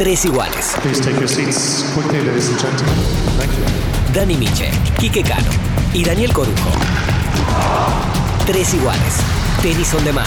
Tres iguales. Dani Miche, Quique Cano y Daniel Corujo. Tres iguales. Tenis on demand.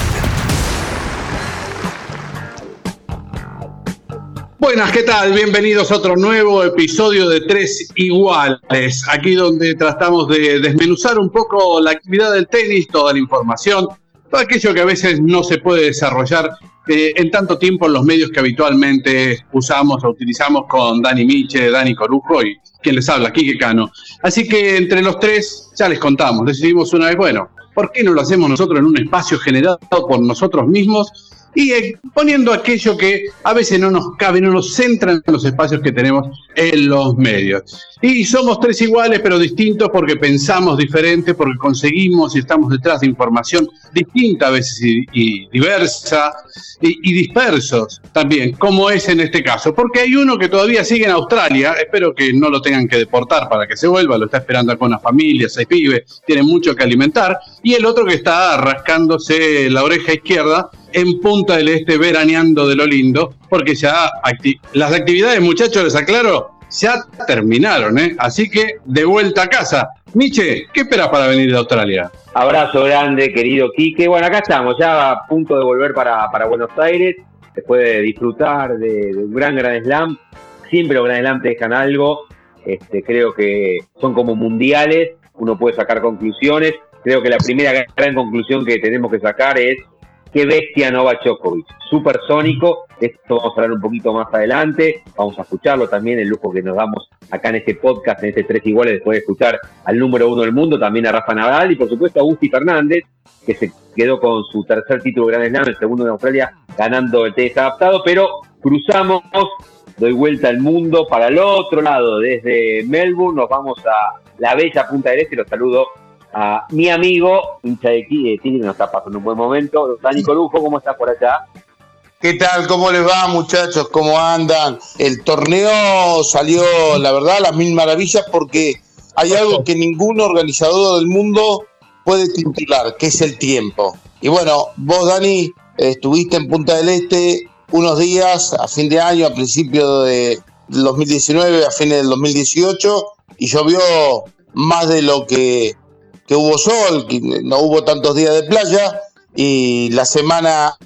Buenas, ¿qué tal? Bienvenidos a otro nuevo episodio de Tres Iguales, aquí donde tratamos de desmenuzar un poco la actividad del tenis, toda la información, todo aquello que a veces no se puede desarrollar eh, en tanto tiempo en los medios que habitualmente usamos o utilizamos con Dani Miche, Dani Corujo y quien les habla, Quique Cano. Así que entre los tres ya les contamos, decidimos una vez, bueno, ¿por qué no lo hacemos nosotros en un espacio generado por nosotros mismos? Y eh, poniendo aquello que a veces no nos cabe, no nos centra en los espacios que tenemos en los medios. Y somos tres iguales pero distintos porque pensamos diferente, porque conseguimos y estamos detrás de información distinta a veces y, diversa y, dispersos también, como es en este caso. Porque hay uno que todavía sigue en Australia, espero que no lo tengan que deportar para que se vuelva, lo está esperando con una familia, seis pibes, tiene mucho que alimentar, y el otro que está rascándose la oreja izquierda en Punta del Este veraneando de lo lindo, porque ya las actividades, muchachos, les aclaro, ya terminaron, ¿eh? Así que de vuelta a casa. Miche, ¿qué esperas para venir de Australia? Abrazo grande, querido Quique. Bueno, acá estamos, ya a punto de volver para, Buenos Aires, después de disfrutar de, un gran Gran Slam. Siempre los Gran Slam te dejan algo. Este, creo que son como mundiales, uno puede sacar conclusiones. Creo que la primera gran conclusión que tenemos que sacar es qué bestia Novak Djokovic, supersónico, esto vamos a hablar un poquito más adelante, vamos a escucharlo también, el lujo que nos damos acá en este podcast, en este Tres Iguales, después de escuchar al número uno del mundo, también a Rafa Nadal y por supuesto a Agustín Fernández, que se quedó con su tercer título de Grand Slam, el segundo de Australia, ganando el tenis adaptado, pero cruzamos, doy vuelta al mundo para el otro lado, desde Melbourne. Nos vamos a la bella Punta del Este, los saludo a mi amigo, hincha de Tigre, nos está pasando un buen momento. Dani Corujo, ¿cómo estás por allá? ¿Qué tal? ¿Cómo les va, muchachos? ¿Cómo andan? El torneo salió, la verdad, a las mil maravillas porque hay algo que ningún organizador del mundo puede titular, que es el tiempo. Y bueno, vos, Dani, estuviste en Punta del Este unos días a fin de año, a principio de 2019, a fines del 2018, y llovió más de lo que hubo sol, no hubo tantos días de playa, y la semana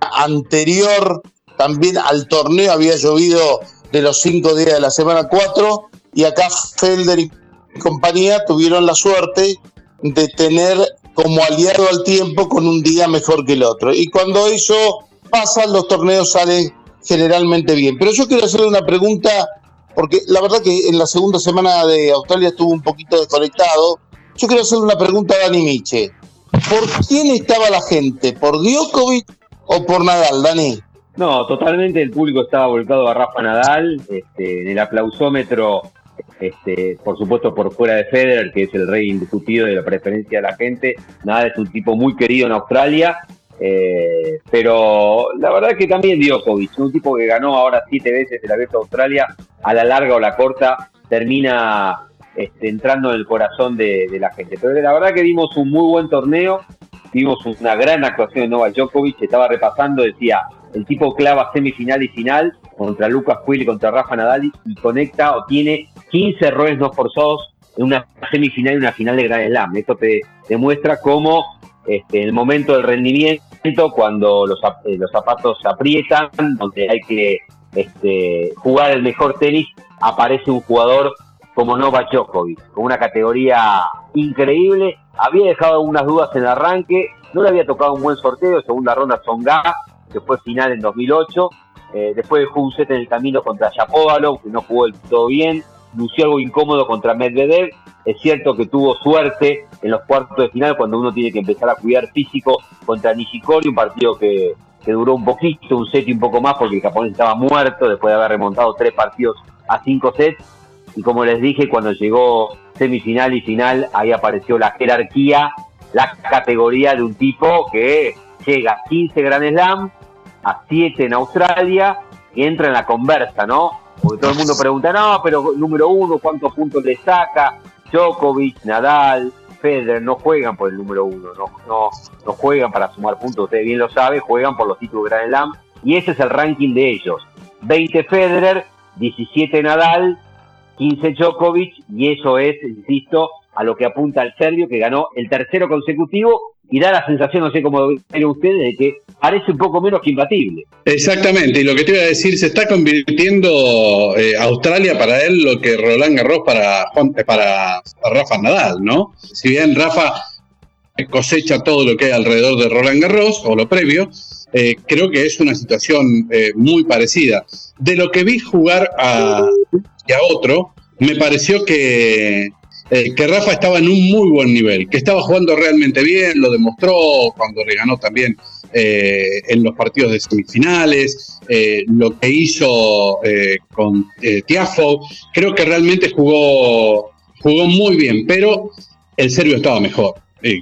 anterior también al torneo había llovido de los cinco días de la semana cuatro, y acá Felder y compañía tuvieron la suerte de tener como aliado al tiempo con un día mejor que el otro. Y cuando eso pasa, los torneos salen generalmente bien. Pero yo quiero hacerle una pregunta, porque la verdad que en la segunda semana de Australia estuvo un poquito desconectado, yo quiero hacerle una pregunta a Dani Miche. ¿Por quién estaba la gente? ¿Por Djokovic o por Nadal, Dani? No, totalmente el público estaba volcado a Rafa Nadal. Este, en el aplausómetro, este, por supuesto por fuera de Federer, que es el rey indiscutido de la preferencia de la gente. Nadal es un tipo muy querido en Australia. Eh, pero la verdad que también Djokovic, un tipo que ganó ahora siete veces el Abierto de Australia, a la larga o la corta, termina este, entrando en el corazón de, la gente. Pero la verdad que vimos un muy buen torneo, vimos una gran actuación de Novak Djokovic, estaba repasando, decía, el tipo clava semifinal y final contra Lucas Puig y contra Rafa Nadal y conecta o tiene 15 errores no forzados en una semifinal y una final de Grand Slam. Esto te demuestra cómo este, en el momento del rendimiento, cuando los, eh, los zapatos se aprietan, donde hay que este, jugar el mejor tenis, aparece un jugador como Novak Djokovic, con una categoría increíble. Había dejado algunas dudas en el arranque, no le había tocado un buen sorteo, segunda ronda Songa, que fue final en 2008. Eh, después dejó un set en el camino contra Shapovalov, que no jugó todo bien. Lució algo incómodo contra Medvedev. Es cierto que tuvo suerte en los cuartos de final cuando uno tiene que empezar a cuidar físico contra Nishikori, un partido que, que duró un poquito, un set y un poco más, porque el japonés estaba muerto después de haber remontado tres partidos a cinco sets y como les dije, cuando llegó semifinal y final, ahí apareció la jerarquía, la categoría de un tipo que llega a 15 Grand Slam, a 7 en Australia y entra en la conversa, ¿no? Porque todo el mundo pregunta, no, pero número uno, ¿cuántos puntos le saca? Djokovic, Nadal, Federer no juegan por el número uno, no, no, no juegan para sumar puntos, usted bien lo sabe, juegan por los títulos de Grand Slam y ese es el ranking de ellos. 20 Federer, 17 Nadal, 15 Djokovic, y eso es, insisto, a lo que apunta el serbio, que ganó el tercero consecutivo y da la sensación, no sé cómo ven ustedes, de que parece un poco menos que imbatible. Exactamente, y lo que te iba a decir, se está convirtiendo eh, Australia para él lo que Roland Garros para, eh, para, Rafa Nadal, ¿no? Si bien Rafa cosecha todo lo que hay alrededor de Roland Garros o lo previo, eh, creo que es una situación muy parecida. De lo que vi jugar a, a otro, me pareció que eh, que Rafa estaba en un muy buen nivel, que estaba jugando realmente bien, lo demostró cuando le ganó también eh, en los partidos de semifinales, eh, lo que hizo con Tiafo, creo que realmente jugó, jugó muy bien, pero el serbio estaba mejor.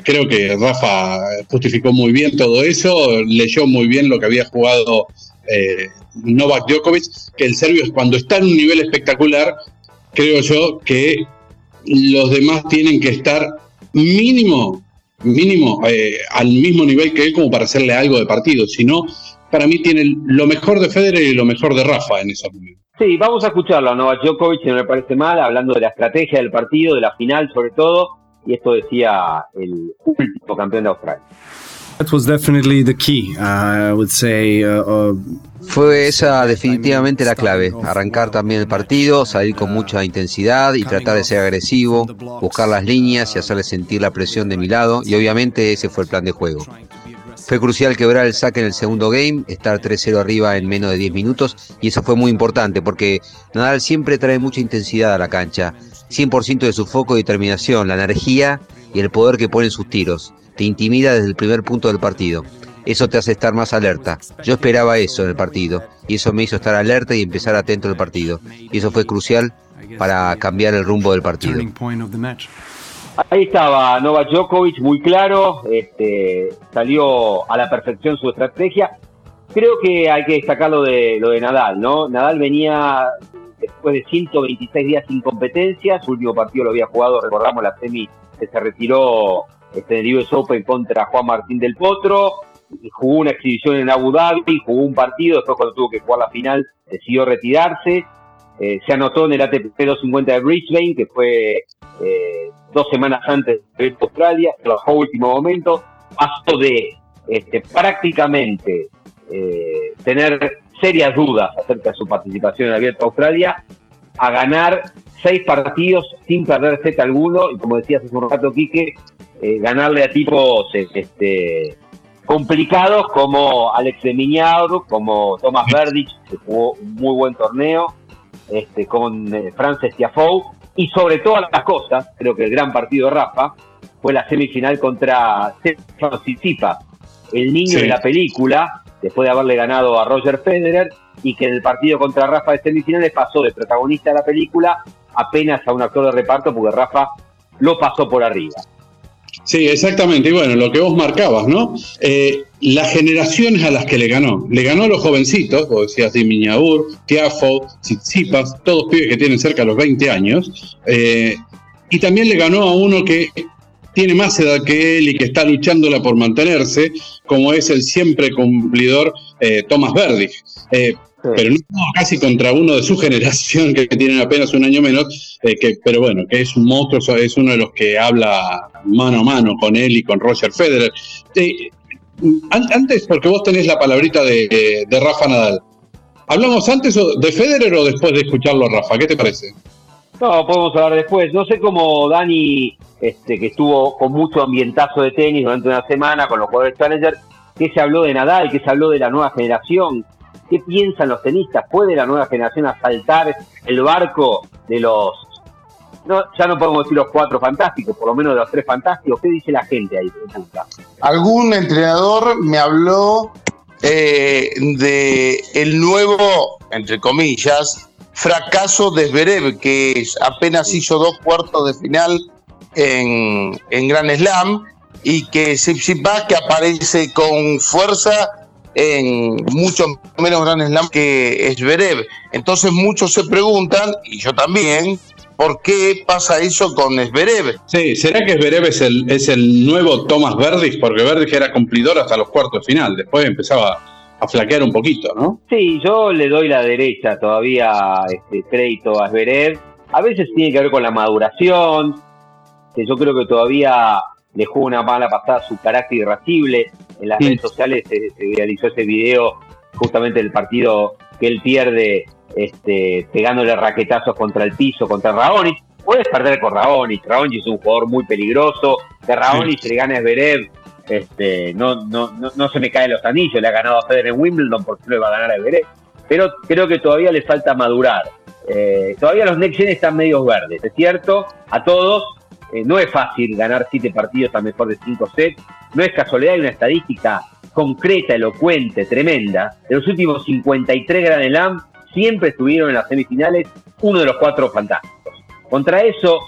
creo que Rafa justificó muy bien todo eso, leyó muy bien lo que había jugado Novak Djokovic, que el serbio cuando está en un nivel espectacular, creo yo que los demás tienen que estar mínimo, mínimo, eh, al mismo nivel que él como para hacerle algo de partido. Si no, para mí tiene lo mejor de Federer y lo mejor de Rafa en esos momentos. Sí, vamos a escucharlo a Novak Djokovic, no me parece mal, hablando de la estrategia del partido, de la final sobre todo, y esto decía el último campeón de Australia. That. Uh, uh, fue esa definitivamente la clave, arrancar también el partido, salir con mucha intensidad y tratar de ser agresivo, buscar las líneas y hacerle sentir la presión de mi lado y obviamente ese fue el plan de juego. Fue crucial quebrar el saque en el segundo game, estar 3-0 arriba en menos de 10 minutos y eso fue muy importante porque Nadal siempre trae mucha intensidad a la cancha, 100% de su foco y determinación, la energía y el poder que pone en sus tiros. Te intimida desde el primer punto del partido eso te hace estar más alerta. Yo esperaba eso en el partido y eso me hizo estar alerta y empezar atento al partido. Y eso fue crucial para cambiar el rumbo del partido. Ahí estaba Novak Djokovic, muy claro, este, salió a la perfección su estrategia. Creo que hay que destacar lo de, lo de Nadal, ¿no? Nadal venía después de 126 días sin competencia, su último partido lo había jugado, recordamos la semi que se retiró este, en el US Open contra Juan Martín del Potro, jugó una exhibición en Abu Dhabi, jugó un partido, después cuando tuvo que jugar la final decidió retirarse, eh, se anotó en el ATP 250 de Brisbane, que fue eh, dos semanas antes de Australia, trabajó último momento, pasó de este, prácticamente eh, tener serias dudas acerca de su participación en Abierto Australia a ganar seis partidos sin perder set alguno. Y como decías hace un rato Quique, ganarle a tipos este, complicados como Alex de Miñado, como Thomas Verdich, que jugó un muy buen torneo, este, con eh, Frances Tiafoe, y sobre todas las cosas, creo que el gran partido de Rafa fue la semifinal contra Stefano Tsitsipas, el niño de la película, después de haberle ganado a Roger Federer, y que en el partido contra Rafa de semifinales pasó de protagonista de la película apenas a un actor de reparto, porque Rafa lo pasó por arriba. Sí, exactamente. Y bueno, lo que vos marcabas, ¿no? Eh, las generaciones a las que le ganó. Le ganó a los jovencitos, vos decías de Miñaur, Tiafo, Tsitsipas, todos pibes que tienen cerca de los 20 años. Eh, y también le ganó a uno que tiene más edad que él y que está luchándola por mantenerse, como es el siempre cumplidor eh, Thomas Verdi. Eh, pero no casi contra uno de su generación que tienen apenas un año menos, eh, que, pero bueno, que es un monstruo, es uno de los que habla mano a mano con él y con Roger Federer. Antes, porque vos tenés la palabrita de, Rafa Nadal, ¿hablamos antes de Federer o después de escucharlo a Rafa? ¿Qué te parece? No, podemos hablar después. No sé cómo Dani, este, que estuvo con mucho ambientazo de tenis durante una semana con los jugadores Challenger, que se habló de Nadal, que se habló de la nueva generación, ¿Qué piensan los tenistas? ¿Puede la nueva generación asaltar el barco de los... No, ya no podemos decir los cuatro fantásticos, por lo menos de los tres fantásticos. ¿Qué dice la gente ahí? Algún entrenador me habló eh, de el nuevo, entre comillas, fracaso de Zverev, que apenas hizo dos cuartos de final en, en Grand Slam y que Tsitsipas que aparece con fuerza en mucho menos Grand Slam que Esberev. Entonces muchos se preguntan, y yo también, ¿por qué pasa eso con Esberev? Sí, ¿será que Esberev es el, es el nuevo Thomas Verdis? Porque Verdis era cumplidor hasta los cuartos de final, después empezaba a flaquear un poquito, ¿no? Sí, yo le doy la derecha todavía este, crédito a Zverev. A veces tiene que ver con la maduración, que yo creo que todavía le jugó una mala pasada su carácter irascible. En las redes sociales se, se realizó ese video justamente del partido que él pierde este, pegándole raquetazos contra el piso, contra Raonic. Puedes perder con Raonic. Raonic es un jugador muy peligroso. Que Raonic le gana a Zverev, este, no, no, se me caen los anillos. Le ha ganado a Federer en Wimbledon, porque no le va a ganar a Zverev. Pero creo que todavía le falta madurar. Eh, todavía los next gen están medios verdes, es cierto, a todos. Eh, no es fácil ganar siete partidos a mejor de cinco sets. No es casualidad, hay una estadística concreta, elocuente, tremenda. De los últimos 53 Grand Slam, siempre estuvieron en las semifinales uno de los cuatro fantásticos. Contra eso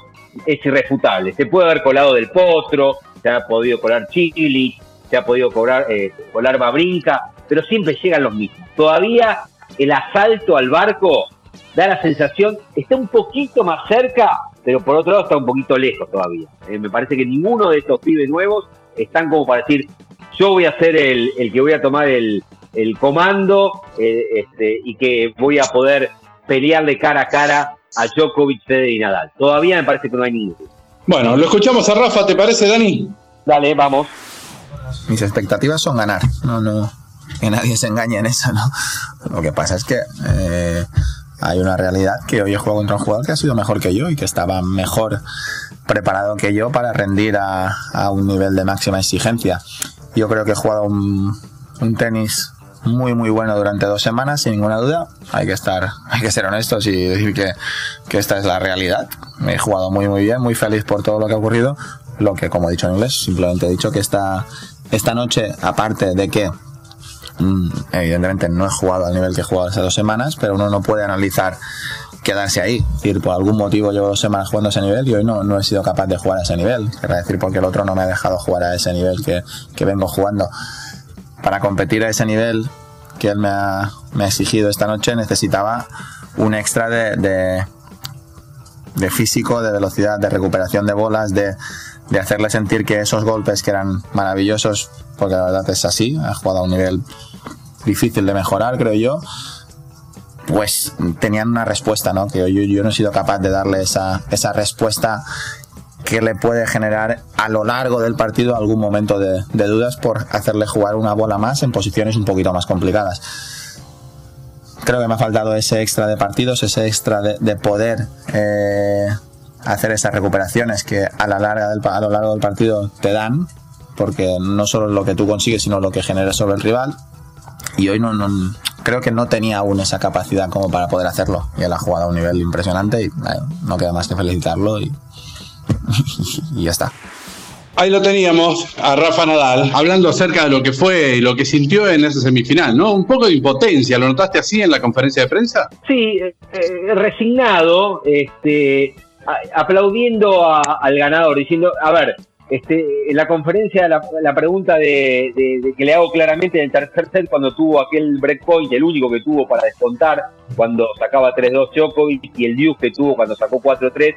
es irrefutable. Se puede haber colado del Potro, se ha podido colar Chili, se ha podido cobrar, eh, colar Babrinca, pero siempre llegan los mismos. Todavía el asalto al barco da la sensación, está un poquito más cerca, pero por otro lado está un poquito lejos todavía. Eh, me parece que ninguno de estos pibes nuevos están como para decir, yo voy a ser el, que voy a tomar el, el comando eh, este, y que voy a poder pelearle cara a cara a Djokovic, Federer y Nadal. Todavía me parece que no hay ninguno. Bueno, lo escuchamos a Rafa, ¿te parece, Dani? Dale, vamos. Mis expectativas son ganar, no, no, que nadie se engañe en eso, ¿no? Lo que pasa es que eh, hay una realidad que hoy he jugado contra un jugador que ha sido mejor que yo y que estaba mejor preparado que yo para rendir a, a un nivel de máxima exigencia. Yo creo que he jugado un, un tenis muy muy bueno durante dos semanas sin ninguna duda hay que estar hay que ser honestos y decir que, que esta es la realidad me he jugado muy muy bien muy feliz por todo lo que ha ocurrido lo que como he dicho en inglés simplemente he dicho que esta esta noche aparte de que mm, evidentemente no he jugado al nivel que he jugado hace dos semanas pero uno no puede analizar quedarse ahí. Es decir, por algún motivo llevo dos semanas jugando a ese nivel y hoy no, no he sido capaz de jugar a ese nivel. Quiero decir, porque el otro no me ha dejado jugar a ese nivel que, que vengo jugando para competir a ese nivel que él me ha, me ha exigido esta noche necesitaba un extra de, de, físico, de velocidad, de recuperación de bolas, de, de hacerle sentir que esos golpes que eran maravillosos, porque la verdad es así, ha jugado a un nivel difícil de mejorar, creo yo, pues tenían una respuesta, ¿no? Que yo, yo no he sido capaz de darle esa respuesta que le puede generar a lo largo del partido algún momento de, dudas por hacerle jugar una bola más en posiciones un poquito más complicadas. Creo que me ha faltado ese extra de partidos, ese extra de, de poder eh, hacer esas recuperaciones que a, la larga del, a lo largo del partido te dan, porque no solo lo que tú consigues, sino lo que generas sobre el rival. Y hoy no, no, creo que no tenía aún esa capacidad como para poder hacerlo. Y él ha jugado a un nivel impresionante y no queda más que felicitarlo y ya está. Ahí lo teníamos a Rafa Nadal hablando acerca de lo que fue y lo que sintió en esa semifinal, ¿no? Un poco de impotencia, ¿lo notaste así en la conferencia de prensa? Sí, eh, resignado, este, a, aplaudiendo a, al ganador, diciendo, a ver, este, en la conferencia la, la pregunta de, de, de, que le hago claramente en el tercer set cuando tuvo aquel breakpoint, el único que tuvo para descontar, cuando sacaba 3-2 Djokovic y el Duke que tuvo cuando sacó 4-3,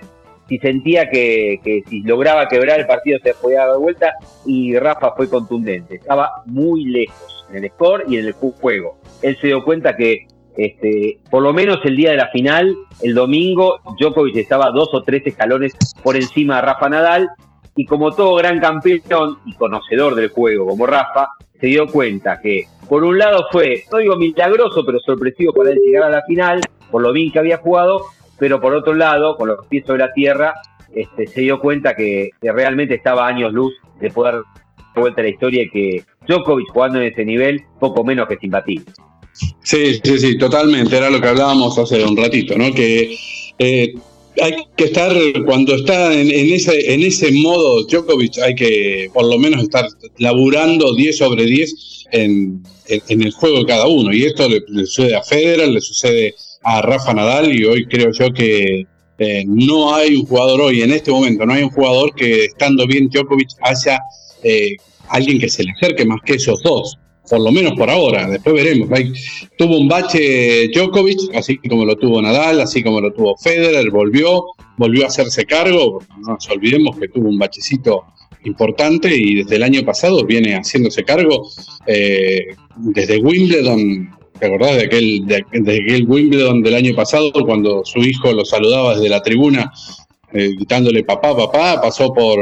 si sentía que, si lograba quebrar el partido se podía dar vuelta y Rafa fue contundente. Estaba muy lejos en el score y en el juego. Él se dio cuenta que este, por lo menos el día de la final, el domingo, Djokovic estaba dos o tres escalones por encima de Rafa Nadal y como todo gran campeón y conocedor del juego como Rafa, se dio cuenta que por un lado fue, no digo milagroso, pero sorpresivo para él llegar a la final, por lo bien que había jugado, pero por otro lado, con los pies sobre la tierra, este, se dio cuenta que, realmente estaba años luz de poder dar vuelta a la historia y que Djokovic jugando en ese nivel, poco menos que imbatible. Sí, sí, sí, totalmente, era lo que hablábamos hace un ratito, ¿no? Que eh, hay que estar, cuando está en, ese, en ese modo Djokovic, hay que por lo menos estar laburando 10 sobre 10 en, el juego de cada uno. Y esto le, le sucede a Federer, le sucede a Rafa Nadal y hoy creo yo que eh, no hay un jugador hoy, en este momento, no hay un jugador que estando bien Djokovic haya eh, alguien que se le acerque más que esos dos, por lo menos por ahora, después veremos. Tuvo un bache Djokovic, así como lo tuvo Nadal, así como lo tuvo Federer, volvió, volvió a hacerse cargo, no nos olvidemos que tuvo un bachecito importante y desde el año pasado viene haciéndose cargo eh, desde Wimbledon. ¿Te acordás de aquel, de, aquel Wimbledon del año pasado cuando su hijo lo saludaba desde la tribuna eh, gritándole papá, papá? Pasó por,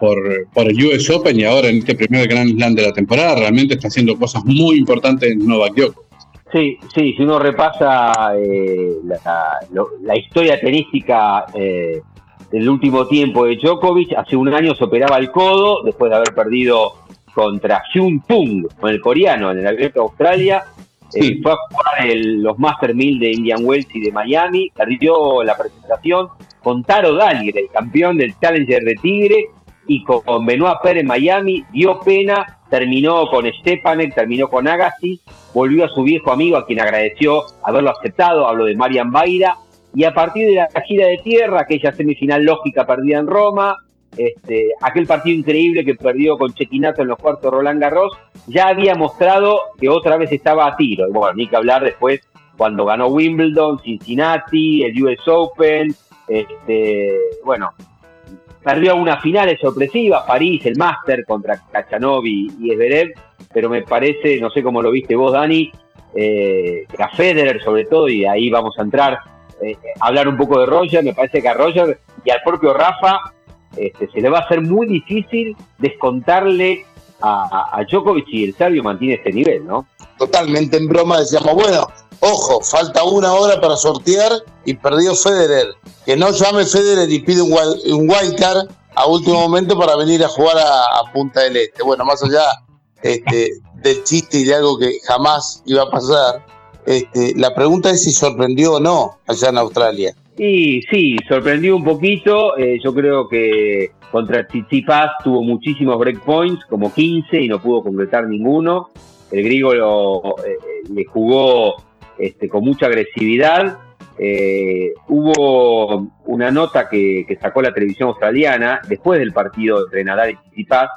por, el US Open y ahora en este primer Grand Slam de la temporada realmente está haciendo cosas muy importantes en Novak Djokovic. Sí, sí, si uno repasa eh, la, historia tenística eh, del último tiempo de Djokovic, hace un año se operaba el codo después de haber perdido contra Hyun Tung, con el coreano, en el Abierto de Australia. Fue a jugar el, los Master 1000 de Indian Wells y de Miami, perdió la presentación con Taro Dalier, el campeón del Challenger de Tigre, y con, con Benoit Pérez en Miami, dio pena terminó con Stepanek, terminó con Agassi, volvió a su viejo amigo a quien agradeció haberlo aceptado, hablo de Marian Baira, y a partir de la gira de tierra, aquella semifinal lógica perdida en Roma, este, aquel partido increíble que perdió con Chequinato en los cuartos Roland Garros, ya había mostrado que otra vez estaba a tiro. Y bueno, ni que hablar después cuando ganó Wimbledon, Cincinnati, el US Open, este, bueno, Perdió una finales sorpresiva, París, el Master contra Kachanovi y Esberev, pero me parece, no sé cómo lo viste vos, Dani, eh, a Federer sobre todo, y ahí vamos a entrar, eh, hablar un poco de Roger, me parece que a Roger y al propio Rafa este, se le va a hacer muy difícil descontarle a, a, Djokovic y el serbio mantiene este nivel, ¿no? Totalmente en broma decíamos, bueno, ojo, falta una hora para sortear y perdió Federer. Que no llame Federer y pide un, un wildcard a último momento para venir a jugar a, Punta del Este. Bueno, más allá este, del chiste y de algo que jamás iba a pasar, este, la pregunta es si sorprendió o no allá en Australia. Y sí, sorprendió un poquito. Eh, yo creo que contra Tsitsipas tuvo muchísimos breakpoints, como 15, y no pudo completar ninguno. El griego lo, eh, le jugó este, con mucha agresividad. Eh, hubo una nota que, sacó la televisión australiana después del partido entre Nadal y Tsitsipas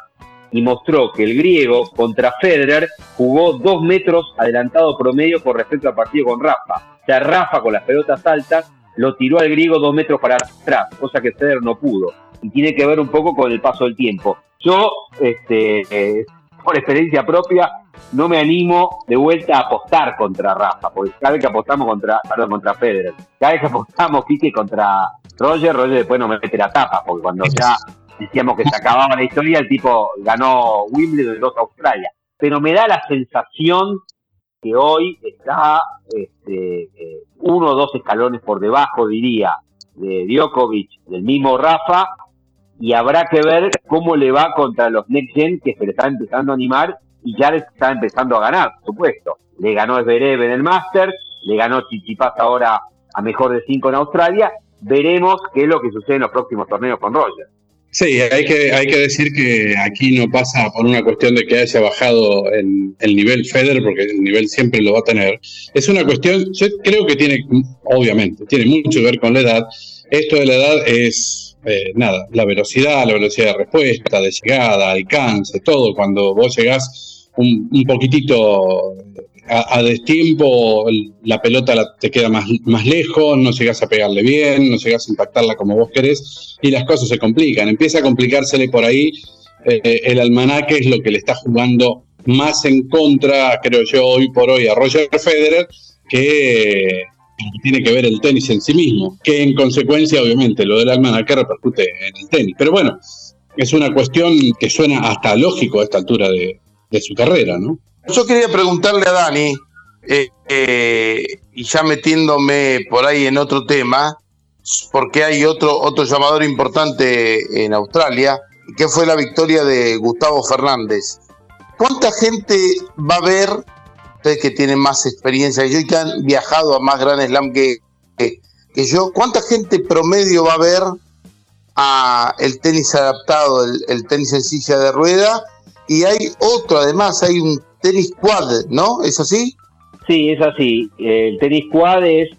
y mostró que el griego contra Federer jugó dos metros adelantado promedio con respecto al partido con Rafa. O sea, Rafa con las pelotas altas lo tiró al griego dos metros para atrás, cosa que Federer no pudo. Y tiene que ver un poco con el paso del tiempo. Yo, este, eh, por experiencia propia, no me animo de vuelta a apostar contra Rafa, porque cada vez que apostamos contra, perdón, contra Federer, cada vez que apostamos Kike contra Roger, Roger después no me mete la tapa, porque cuando ya decíamos que se acababa la historia, el tipo ganó Wimbledon y dos Australia. Pero me da la sensación que hoy está este, eh, uno o dos escalones por debajo, diría, de Djokovic, del mismo Rafa, y habrá que ver cómo le va contra los Next Gen que se le está empezando a animar y ya le está empezando a ganar, por supuesto. Le ganó Zverev en el Masters, le ganó Chichipas ahora a mejor de cinco en Australia. Veremos qué es lo que sucede en los próximos torneos con Roger. Sí, hay que, hay que decir que aquí no pasa por una cuestión de que haya bajado el, el, nivel Federer, porque el nivel siempre lo va a tener. Es una cuestión, yo creo que tiene, obviamente, tiene mucho que ver con la edad. Esto de la edad es, eh, nada, la velocidad, la velocidad de respuesta, de llegada, alcance, todo. Cuando vos llegás un, poquitito a, destiempo, la pelota te queda más, más lejos, no llegas a pegarle bien, no llegas a impactarla como vos querés y las cosas se complican. Empieza a complicársele por ahí. Eh, el almanaque es lo que le está jugando más en contra, creo yo, hoy por hoy a Roger Federer, que tiene que ver el tenis en sí mismo, que en consecuencia, obviamente, lo del almanaque repercute en el tenis. Pero bueno, es una cuestión que suena hasta lógico a esta altura de su carrera, ¿no? Yo quería preguntarle a Dani, eh, eh, y ya metiéndome por ahí en otro tema, porque hay otro, otro llamador importante en Australia, que fue la victoria de Gustavo Fernández. ¿Cuánta gente va a ver, ustedes que tienen más experiencia que yo y que han viajado a más Grand Slam que, que, yo, cuánta gente promedio va a ver a el tenis adaptado, el, el tenis en silla de rueda y hay otro, además, hay un tenis quad, ¿no? ¿Es así? Sí, es así. El tenis quad es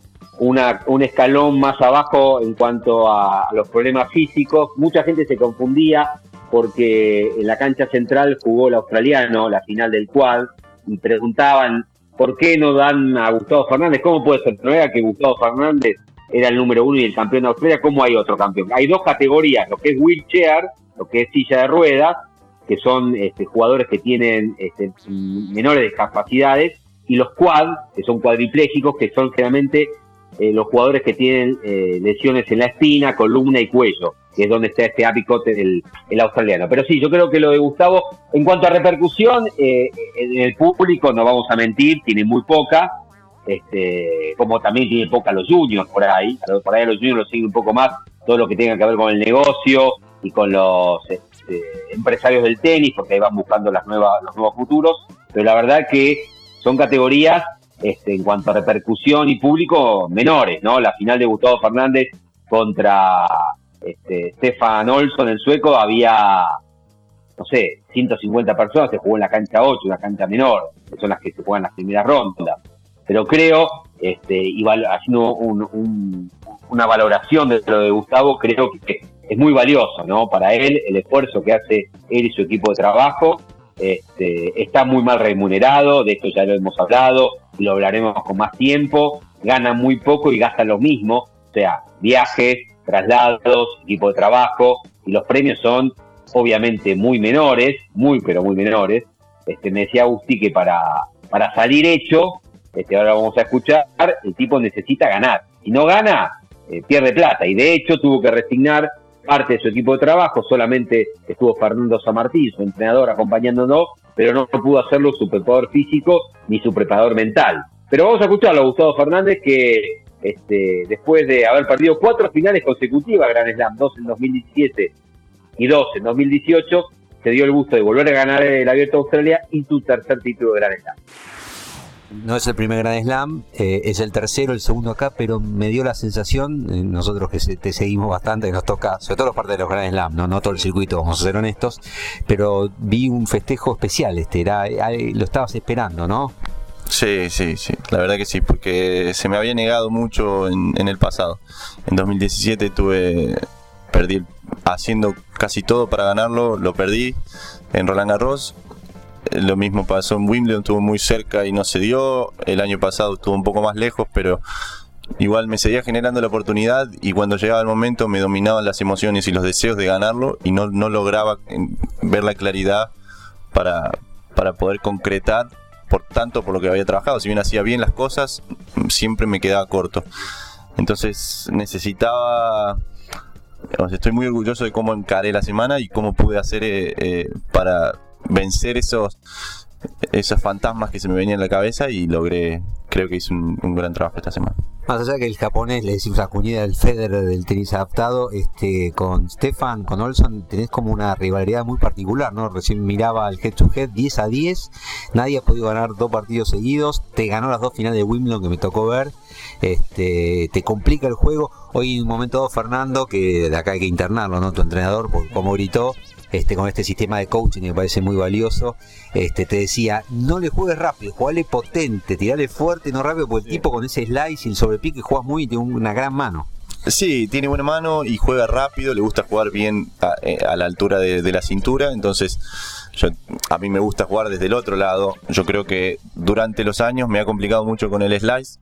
una, un escalón más abajo en cuanto a, los problemas físicos. Mucha gente se confundía porque en la cancha central jugó el australiano la final del quad y preguntaban por qué no dan a Gustavo Fernández. ¿Cómo puede ser? Que Gustavo Fernández era el número uno y el campeón de Australia. ¿Cómo hay otro campeón? Hay dos categorías, lo que es wheelchair lo que es silla de ruedas, que son este, jugadores que tienen este, menores discapacidades, y los quad, que son cuadriplégicos, que son generalmente eh, los jugadores que tienen eh, lesiones en la espina, columna y cuello, que es donde está este apicote del el australiano. Pero sí, yo creo que lo de Gustavo, en cuanto a repercusión, eh, en el público, no vamos a mentir, tiene muy poca, este, como también tiene poca los juniors por ahí, por ahí los juniors lo siguen un poco más, todo lo que tenga que ver con el negocio y con los este, empresarios del tenis, porque ahí van buscando las nuevas, los nuevos futuros, pero la verdad que son categorías este, en cuanto a repercusión y público menores, ¿no? La final de Gustavo Fernández contra este, Stefan Olson, el sueco, había, no sé, 150 personas, se jugó en la cancha 8, una cancha menor, que son las que se juegan las primeras rondas. Pero creo, este, y haciendo una valoración de lo de Gustavo, creo que es muy valioso, ¿no? Para él, el esfuerzo que hace él y su equipo de trabajo, este, está muy mal remunerado, de esto ya lo hemos hablado, lo hablaremos con más tiempo, gana muy poco y gasta lo mismo, o sea, viajes, traslados, equipo de trabajo, y los premios son obviamente muy menores, muy pero muy menores. Este, me decía Agustí que para, para salir hecho, este, ahora vamos a escuchar, el tipo necesita ganar. Si no gana, eh, pierde plata. Y de hecho tuvo que resignar parte de su equipo de trabajo, solamente estuvo Fernando Samartí, su entrenador, acompañándonos, pero no pudo hacerlo su preparador físico ni su preparador mental. Pero vamos a escucharlo a Gustavo Fernández, que este, después de haber perdido cuatro finales consecutivas Gran Slam, dos en 2017 y dos en 2018, se dio el gusto de volver a ganar el Abierto de Australia y su tercer título de Gran Slam. No es el primer Gran Slam, eh, es el tercero, el segundo acá, pero me dio la sensación, eh, nosotros que te seguimos bastante, nos toca, sobre todo los partes de los Gran Slam, no, no todo el circuito, vamos a ser honestos, pero vi un festejo especial, este, era, eh, lo estabas esperando, ¿no? Sí, sí, sí, la verdad que sí, porque se me había negado mucho en, en el pasado. En 2017 tuve, perdí, haciendo casi todo para ganarlo, lo perdí en Roland Garros lo mismo pasó en Wimbledon, estuvo muy cerca y no se dio. El año pasado estuvo un poco más lejos, pero igual me seguía generando la oportunidad y cuando llegaba el momento me dominaban las emociones y los deseos de ganarlo y no, no lograba ver la claridad para, para poder concretar por tanto por lo que había trabajado. Si bien hacía bien las cosas, siempre me quedaba corto. Entonces necesitaba... Estoy muy orgulloso de cómo encaré la semana y cómo pude hacer eh, eh, para vencer esos, esos fantasmas que se me venían en la cabeza y logré, creo que hice un, gran trabajo esta semana. Más allá que el japonés le decimos a Cuñida del Federer del tenis adaptado, este, con Stefan, con Olson, tenés como una rivalidad muy particular, ¿no? Recién miraba el head to head 10 a 10, nadie ha podido ganar dos partidos seguidos, te ganó las dos finales de Wimbledon que me tocó ver, este, te complica el juego. Hoy en un momento Fernando, que de acá hay que internarlo, ¿no? Tu entrenador, como gritó, este, con este sistema de coaching que me parece muy valioso, este, te decía, no le juegues rápido, jugale potente, tirale fuerte, no rápido, porque el tipo con ese slice y el sobrepique juega muy y tiene una gran mano. Sí, tiene buena mano y juega rápido, le gusta jugar bien a, eh, la altura de, la cintura, entonces yo, a mí me gusta jugar desde el otro lado. Yo creo que durante los años me ha complicado mucho con el slice.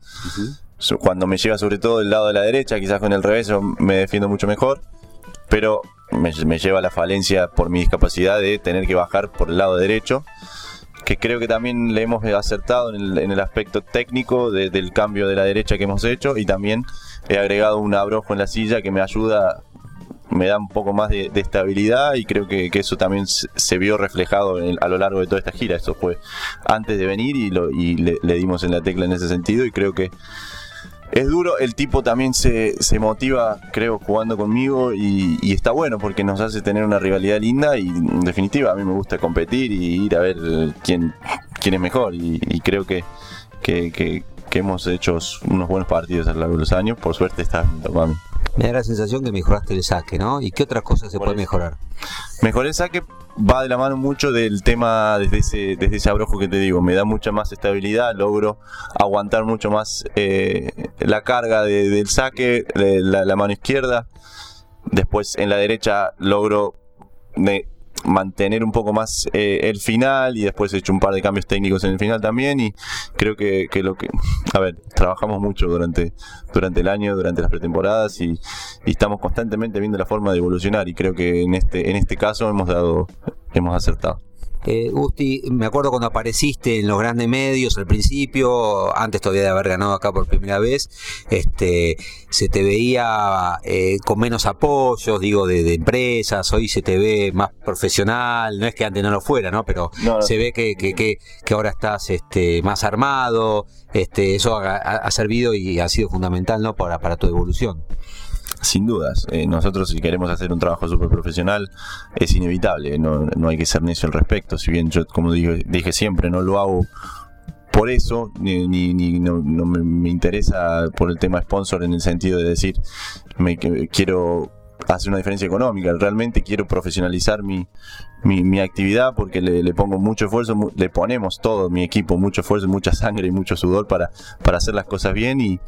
Cuando me llega sobre todo del lado de la derecha, quizás con el revés yo me defiendo mucho mejor. Pero me, lleva a la falencia por mi discapacidad de tener que bajar por el lado derecho que creo que también le hemos acertado en el, aspecto técnico del cambio de la derecha que hemos hecho y también he agregado un abrojo en la silla que me ayuda, me da un poco más de, estabilidad y creo que, eso también se, vio reflejado a lo largo de toda esta gira. Eso fue antes de venir y le dimos en la tecla en ese sentido y creo que es duro, el tipo también se, se motiva, creo, jugando conmigo y, está bueno porque nos hace tener una rivalidad linda y en definitiva a mí me gusta competir y ir a ver quién, quién es mejor y, creo que, que, hemos hecho unos buenos partidos a lo largo de los años, por suerte está tomando. Me da la sensación que mejoraste el saque, ¿no? ¿Y qué otras cosas se puede mejorar? Mejoré el saque va de la mano mucho del tema desde ese, desde ese abrojo que te digo. Me da mucha más estabilidad, logro aguantar mucho más eh, la carga del saque, de la, mano izquierda. Después en la derecha logro mantener un poco más eh, el final y después he hecho un par de cambios técnicos en el final también y creo que, que, lo que, a ver, trabajamos mucho durante, durante el año, durante las pretemporadas y, y, estamos constantemente viendo la forma de evolucionar y creo que en este, en este caso hemos dado, hemos acertado. Eh, Gusti, me acuerdo cuando apareciste en los grandes medios al principio, antes todavía de haber ganado acá por primera vez, este, se te veía eh, con menos apoyos, digo, de, empresas, hoy se te ve más profesional, no es que antes no lo fuera, ¿no? Pero se ve que, que, que, ahora estás este, más armado, este, eso ha, servido y ha sido fundamental, ¿no? Para, para tu evolución. Sin dudas, eh, nosotros si queremos hacer un trabajo súper profesional es inevitable, no, no, hay que ser necio al respecto, si bien yo como dije, dije siempre no lo hago por eso, ni, ni, no, me, me, interesa por el tema sponsor en el sentido de decir me, quiero hacer una diferencia económica, realmente quiero profesionalizar mi, mi, actividad porque le, pongo mucho esfuerzo, le ponemos todo mi equipo, mucho esfuerzo, mucha sangre y mucho sudor para, para hacer las cosas bien y,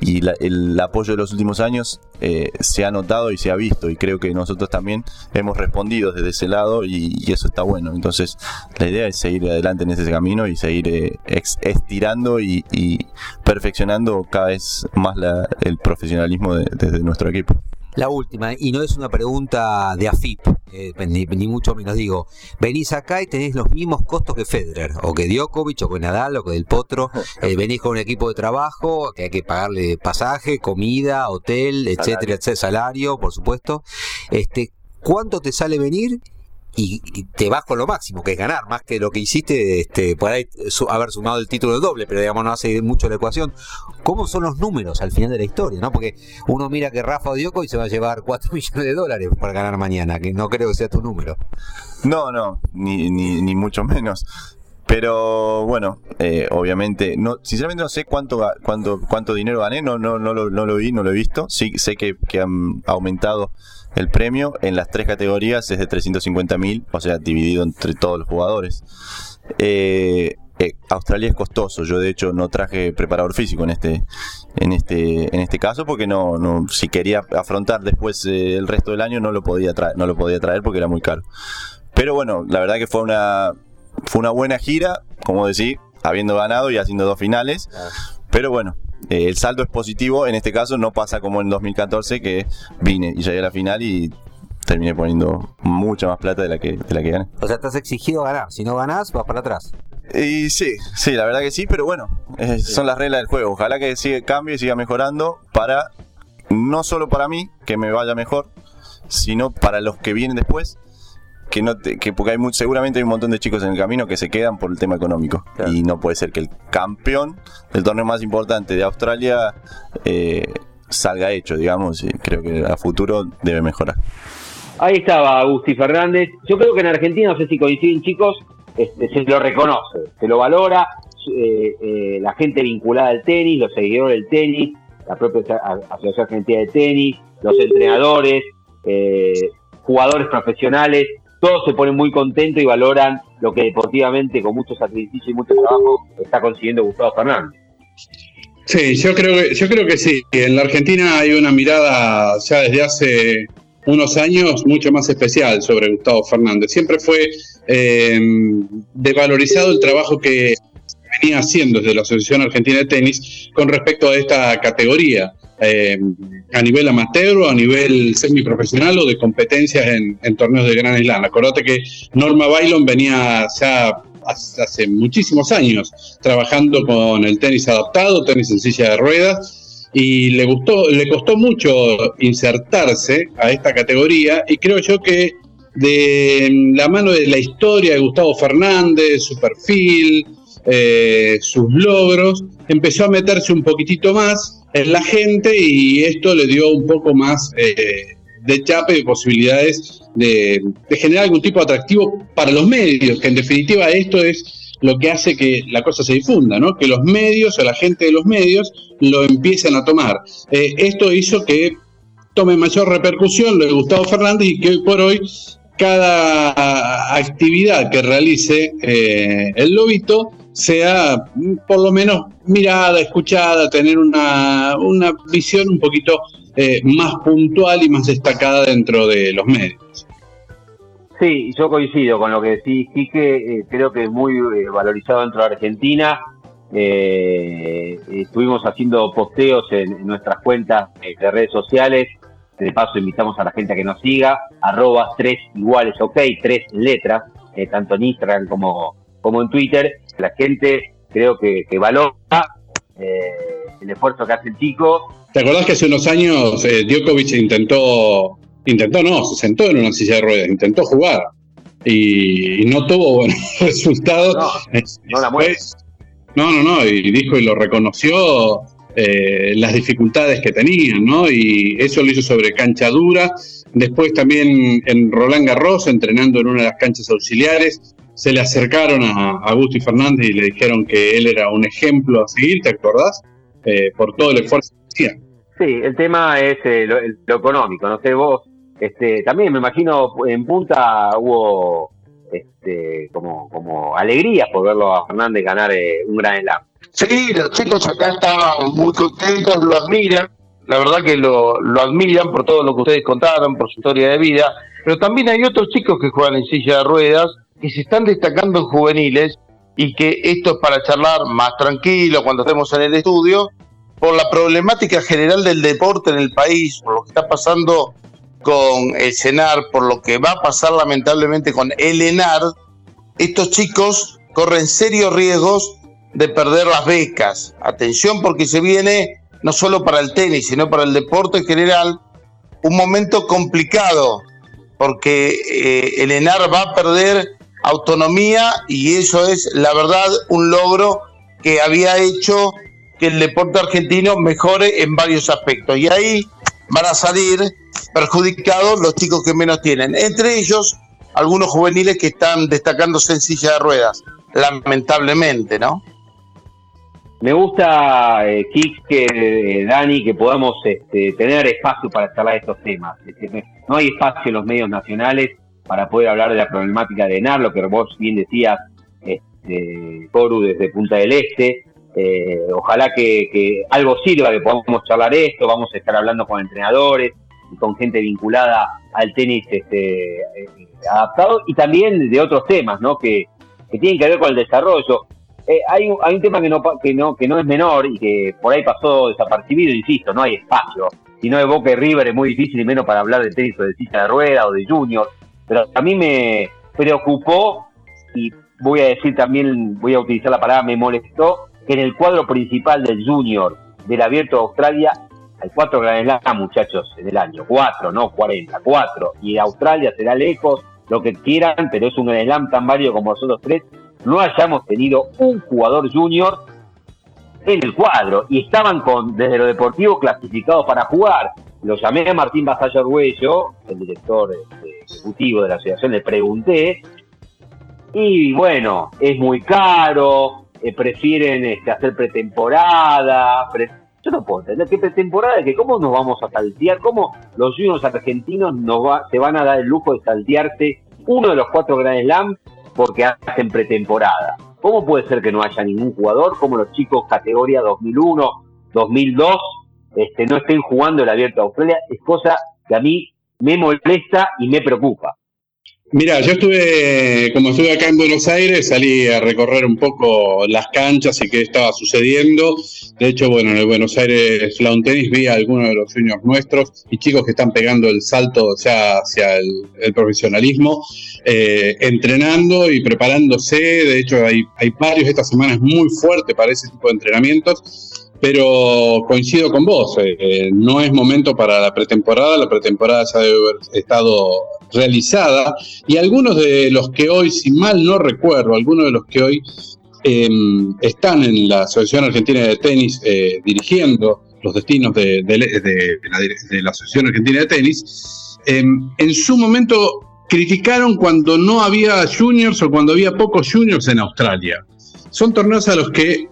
y el apoyo de los últimos años eh, se ha notado y se ha visto y creo que nosotros también hemos respondido desde ese lado y, eso está bueno. Entonces la idea es seguir adelante en ese camino y seguir eh, estirando y, perfeccionando cada vez más el profesionalismo desde nuestro equipo. La última, y no es una pregunta de AFIP, eh, ni, mucho menos. Digo, venís acá y tenés los mismos costos que Federer, o que Djokovic, o que Nadal, o que Del Potro, eh, venís con un equipo de trabajo, que hay que pagarle pasaje, comida, hotel, etcétera, etcétera, salario, por supuesto. Este, ¿Cuánto te sale venir y, te vas con lo máximo, que es ganar, más que lo que hiciste, este, por ahí haber sumado el título de doble, pero digamos no hace mucho la ecuación. ¿Cómo son los números al final de la historia? ¿no? Porque uno mira que Rafa Dioco y se va a llevar 4 millones de dólares para ganar mañana, que no creo que sea tu número. No, no, ni, ni, ni mucho menos. Pero bueno, eh, obviamente, no, sinceramente no sé cuánto, cuánto, cuánto dinero gané, no, no, no, lo, no lo vi, no lo he visto. Sí sé que, que han aumentado el premio en las tres categorías es de 350 mil, o sea, dividido entre todos los jugadores. Eh, eh, Australia es costoso. Yo de hecho no traje preparador físico en este, en este, en este caso porque no, no, si quería afrontar después el resto del año no lo podía traer, no lo podía traer porque era muy caro. Pero bueno, la verdad que fue una, fue una buena gira, como decir, habiendo ganado y haciendo dos finales. Pero bueno, eh, el saldo es positivo. En este caso no pasa como en 2014 que vine y llegué a la final y terminé poniendo mucha más plata de la que, de la que gané. O sea, estás exigido ganar. Si no ganás, vas para atrás. Y sí, sí, la verdad que sí, pero bueno, son las reglas del juego. Ojalá que siga, cambie y siga mejorando para, no solo para mí, que me vaya mejor, sino para los que vienen después que no que porque hay seguramente hay un montón de chicos en el camino que se quedan por el tema económico. Y no puede ser que el campeón del torneo más importante de Australia eh, salga hecho digamos y creo que a futuro debe mejorar. Ahí estaba Agustín Fernández. Yo creo que en Argentina no sé si coinciden chicos este, se lo reconoce se lo valora eh, eh, la gente vinculada al tenis los seguidores del tenis la propia asociación argentina de tenis los entrenadores jugadores profesionales todos se ponen muy contentos y valoran lo que deportivamente, con mucho sacrificio y mucho trabajo, está consiguiendo Gustavo Fernández. Sí, yo creo que, yo creo que sí. En la Argentina hay una mirada ya desde hace unos años mucho más especial sobre Gustavo Fernández. Siempre fue eh, devalorizado el trabajo que venía haciendo desde la Asociación Argentina de Tenis con respecto a esta categoría. Eh, a nivel amateur o a nivel semiprofesional o de competencias en, torneos de Gran Island. Acordate que Norma Bailon venía ya hace muchísimos años trabajando con el tenis adaptado, tenis en silla de ruedas, y le gustó, le costó mucho insertarse a esta categoría, y creo yo que de la mano de la historia de Gustavo Fernández, su perfil, eh, sus logros, empezó a meterse un poquitito más en la gente y esto le dio un poco más eh, de chape de posibilidades de, generar algún tipo de atractivo para los medios, que en definitiva esto es lo que hace que la cosa se difunda, ¿no? que los medios o la gente de los medios lo empiecen a tomar. Eh, esto hizo que tome mayor repercusión lo de Gustavo Fernández y que hoy por hoy cada actividad que realice eh, el lobito sea mm, por lo menos mirada, escuchada, tener una, una visión un poquito eh, más puntual y más destacada dentro de los medios. Sí, yo coincido con lo que decís, sí que eh, creo que es muy eh, valorizado dentro de Argentina. Eh, estuvimos haciendo posteos en, nuestras cuentas de redes sociales. De paso invitamos a la gente a que nos siga, arroba tres iguales, ok, tres letras, tanto en Instagram como, como en Twitter. La gente creo que, que valora el esfuerzo que hace el chico. ¿Te acordás que hace unos años Djokovic intentó Intentó, no, se sentó en una silla de ruedas, intentó jugar y, no tuvo buenos resultados. No, la mueve. No, no, no, y dijo y lo reconoció eh, las dificultades que tenían, ¿no? Y eso lo hizo sobre cancha dura. Después también en Roland Garros, entrenando en una de las canchas auxiliares, se le acercaron a Agustín Fernández y le dijeron que él era un ejemplo a seguir, ¿te acordás? Eh, por todo el esfuerzo que hacía. Sí, el tema es eh, lo, económico, no sé vos, este, también me imagino en Punta hubo este, como, como alegría por verlo a Fernández ganar eh, un gran Slam. Sí, los chicos acá estaban muy contentos, lo admiran, la verdad que lo, lo admiran por todo lo que ustedes contaron, por su historia de vida, pero también hay otros chicos que juegan en silla de ruedas, que se están destacando en juveniles y que esto es para charlar más tranquilo cuando estemos en el estudio, por la problemática general del deporte en el país, por lo que está pasando con el CENAR, por lo que va a pasar lamentablemente con el ENAR, estos chicos corren serios riesgos de perder las becas. Atención porque se viene no solo para el tenis, sino para el deporte en general, un momento complicado, porque eh, el ENAR va a perder autonomía y eso es, la verdad, un logro que había hecho que el deporte argentino mejore en varios aspectos. Y ahí van a salir perjudicados los chicos que menos tienen, entre ellos algunos juveniles que están destacándose en de ruedas, lamentablemente, ¿no? Me gusta, eh, que eh, Dani, que podamos este, tener espacio para charlar estos temas. no hay espacio en los medios nacionales para poder hablar de la problemática de ENAR, lo que vos bien decías, este, Coru desde Punta del Este. Eh, ojalá que, que, algo sirva, que podamos charlar esto, vamos a estar hablando con entrenadores, con gente vinculada al tenis este, eh, adaptado y también de otros temas, ¿no? Que, tienen que ver con el desarrollo. Eh, hay, un, hay un tema que no, que, no, que no es menor y que por ahí pasó desapercibido, insisto, no hay espacio. Si no de Boca y River es muy difícil y menos para hablar de tenis o de silla de rueda o de junior. Pero a mí me preocupó y voy a decir también, voy a utilizar la palabra, me molestó que en el cuadro principal del junior del Abierto de Australia hay cuatro Grand Slam, muchachos, en el año. Cuatro, no cuarenta, cuatro. Y Australia será lejos, lo que quieran, pero es un Grand Slam tan válido como nosotros tres. No hayamos tenido un jugador junior en el cuadro. Y estaban con, desde lo deportivo clasificados para jugar. Lo llamé a Martín Basallo Arguello, el director este, ejecutivo de la asociación, le pregunté. Y bueno, es muy caro, eh, prefieren este, hacer pretemporada, yo no puedo entender qué pretemporada, que cómo nos vamos a saltear, cómo los juniors argentinos nos va, se van a dar el lujo de saltearse uno de los cuatro Grand Slam porque hacen pretemporada. ¿Cómo puede ser que no haya ningún jugador como los chicos categoría 2001, 2002 este, no estén jugando el Abierto de Australia? Es cosa que a mí me molesta y me preocupa. Mira, yo estuve, como estuve acá en Buenos Aires, salí a recorrer un poco las canchas y qué estaba sucediendo. De hecho, bueno, en el Buenos Aires Lawn Tennis vi a algunos de los sueños nuestros y chicos que están pegando el salto ya hacia el, profesionalismo, eh, entrenando y preparándose. De hecho, hay, hay varios esta semana es muy fuerte para ese tipo de entrenamientos pero coincido con vos, eh, no es momento para la pretemporada, la pretemporada ya debe haber estado realizada y algunos de los que hoy, si mal no recuerdo, algunos de los que hoy em, están en la Asociación Argentina de Tenis eh, dirigiendo los destinos de, la, Asociación Argentina de Tenis, em, en su momento criticaron cuando no había juniors o cuando había pocos juniors en Australia. Son torneos a los que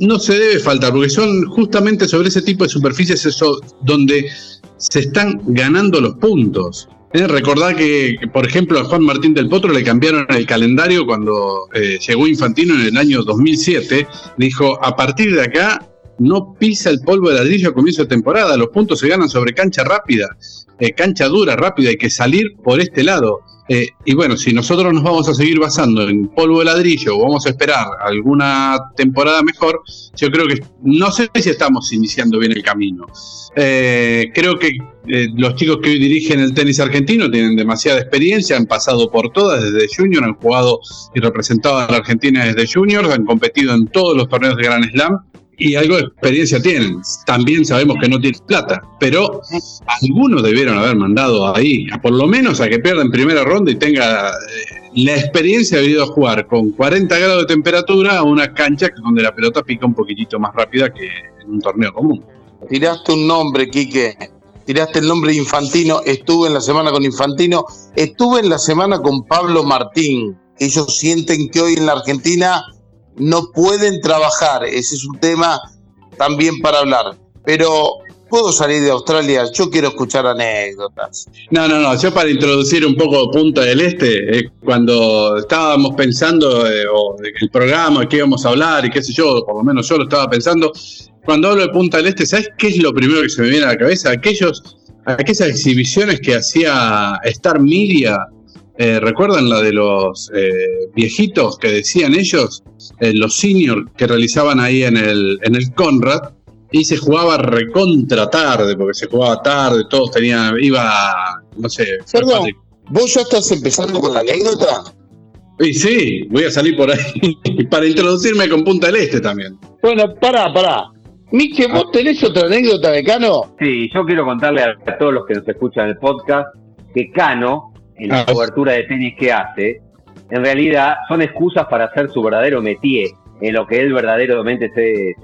no se debe faltar, porque son justamente sobre ese tipo de superficies eso, donde se están ganando los puntos. Eh, recordar que, por ejemplo, a Juan Martín del Potro le cambiaron el calendario cuando eh, llegó Infantino en el año 2007. Dijo, a partir de acá no pisa el polvo de ladrillo a comienzo de temporada, los puntos se ganan sobre cancha rápida, eh, cancha dura, rápida, hay que salir por este lado. Eh, y bueno, si nosotros nos vamos a seguir basando en polvo de ladrillo o vamos a esperar alguna temporada mejor, yo creo que no sé si estamos iniciando bien el camino. Eh, creo que eh, los chicos que hoy dirigen el tenis argentino tienen demasiada experiencia, han pasado por todas desde junior, han jugado y representado a la Argentina desde junior, han competido en todos los torneos de Grand Slam y algo de experiencia tienen. También sabemos que no tienen plata, pero algunos debieron haber mandado ahí, por lo menos a que pierda en primera ronda y tenga eh, la experiencia de ir a jugar con 40 grados de temperatura a una cancha donde la pelota pica un poquitito más rápida que en un torneo común. Tiraste un nombre, Quique. Tiraste el nombre de Infantino. Estuve en la semana con Infantino. Estuve en la semana con Pablo Martín. Ellos sienten que hoy en la Argentina no pueden trabajar. Ese es un tema también para hablar. Pero puedo salir de Australia, yo quiero escuchar anécdotas. No, no, no, yo para introducir un poco Punta del Este, eh, cuando estábamos pensando eh, el programa, qué íbamos a hablar y qué sé yo, por lo menos yo lo estaba pensando, cuando hablo de Punta del Este, ¿sabes qué es lo primero que se me viene a la cabeza? Aquellos, aquellas exhibiciones que hacía Star Media eh, ¿Recuerdan la de los eh, viejitos que decían ellos? Eh, los seniors que realizaban ahí en el, en el Conrad. Y se jugaba recontra tarde, porque se jugaba tarde, todos tenían, iba, no sé. Perdón, ¿vos ya estás empezando con la anécdota? Y sí, voy a salir por ahí para introducirme con Punta del Este también. Bueno, pará, pará. Miche, ¿vos tenés otra anécdota de Cano? Sí, yo quiero contarle a todos los que nos escuchan el podcast que Cano en la ah. cobertura de tenis que hace, en realidad son excusas para hacer su verdadero métier, en lo que él verdaderamente se,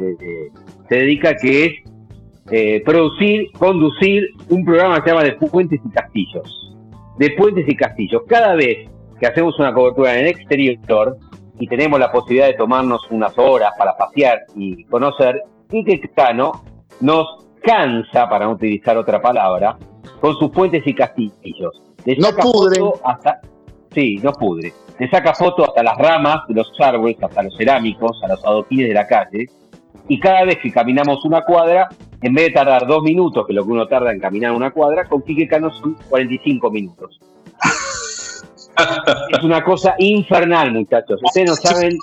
se, dedica, que es eh, producir, conducir un programa que se llama De Puentes y Castillos. De Puentes y Castillos. Cada vez que hacemos una cobertura en el exterior y tenemos la posibilidad de tomarnos unas horas para pasear y conocer, que Cano nos cansa, para no utilizar otra palabra, con sus puentes y castillos no pudre. Hasta, sí, no pudre. Le saca foto hasta las ramas de los árboles, hasta los cerámicos, a los adoquines de la calle. Y cada vez que caminamos una cuadra, en vez de tardar dos minutos, que es lo que uno tarda en caminar una cuadra, con Quique Cano son 45 minutos. es una cosa infernal, muchachos. Ustedes no saben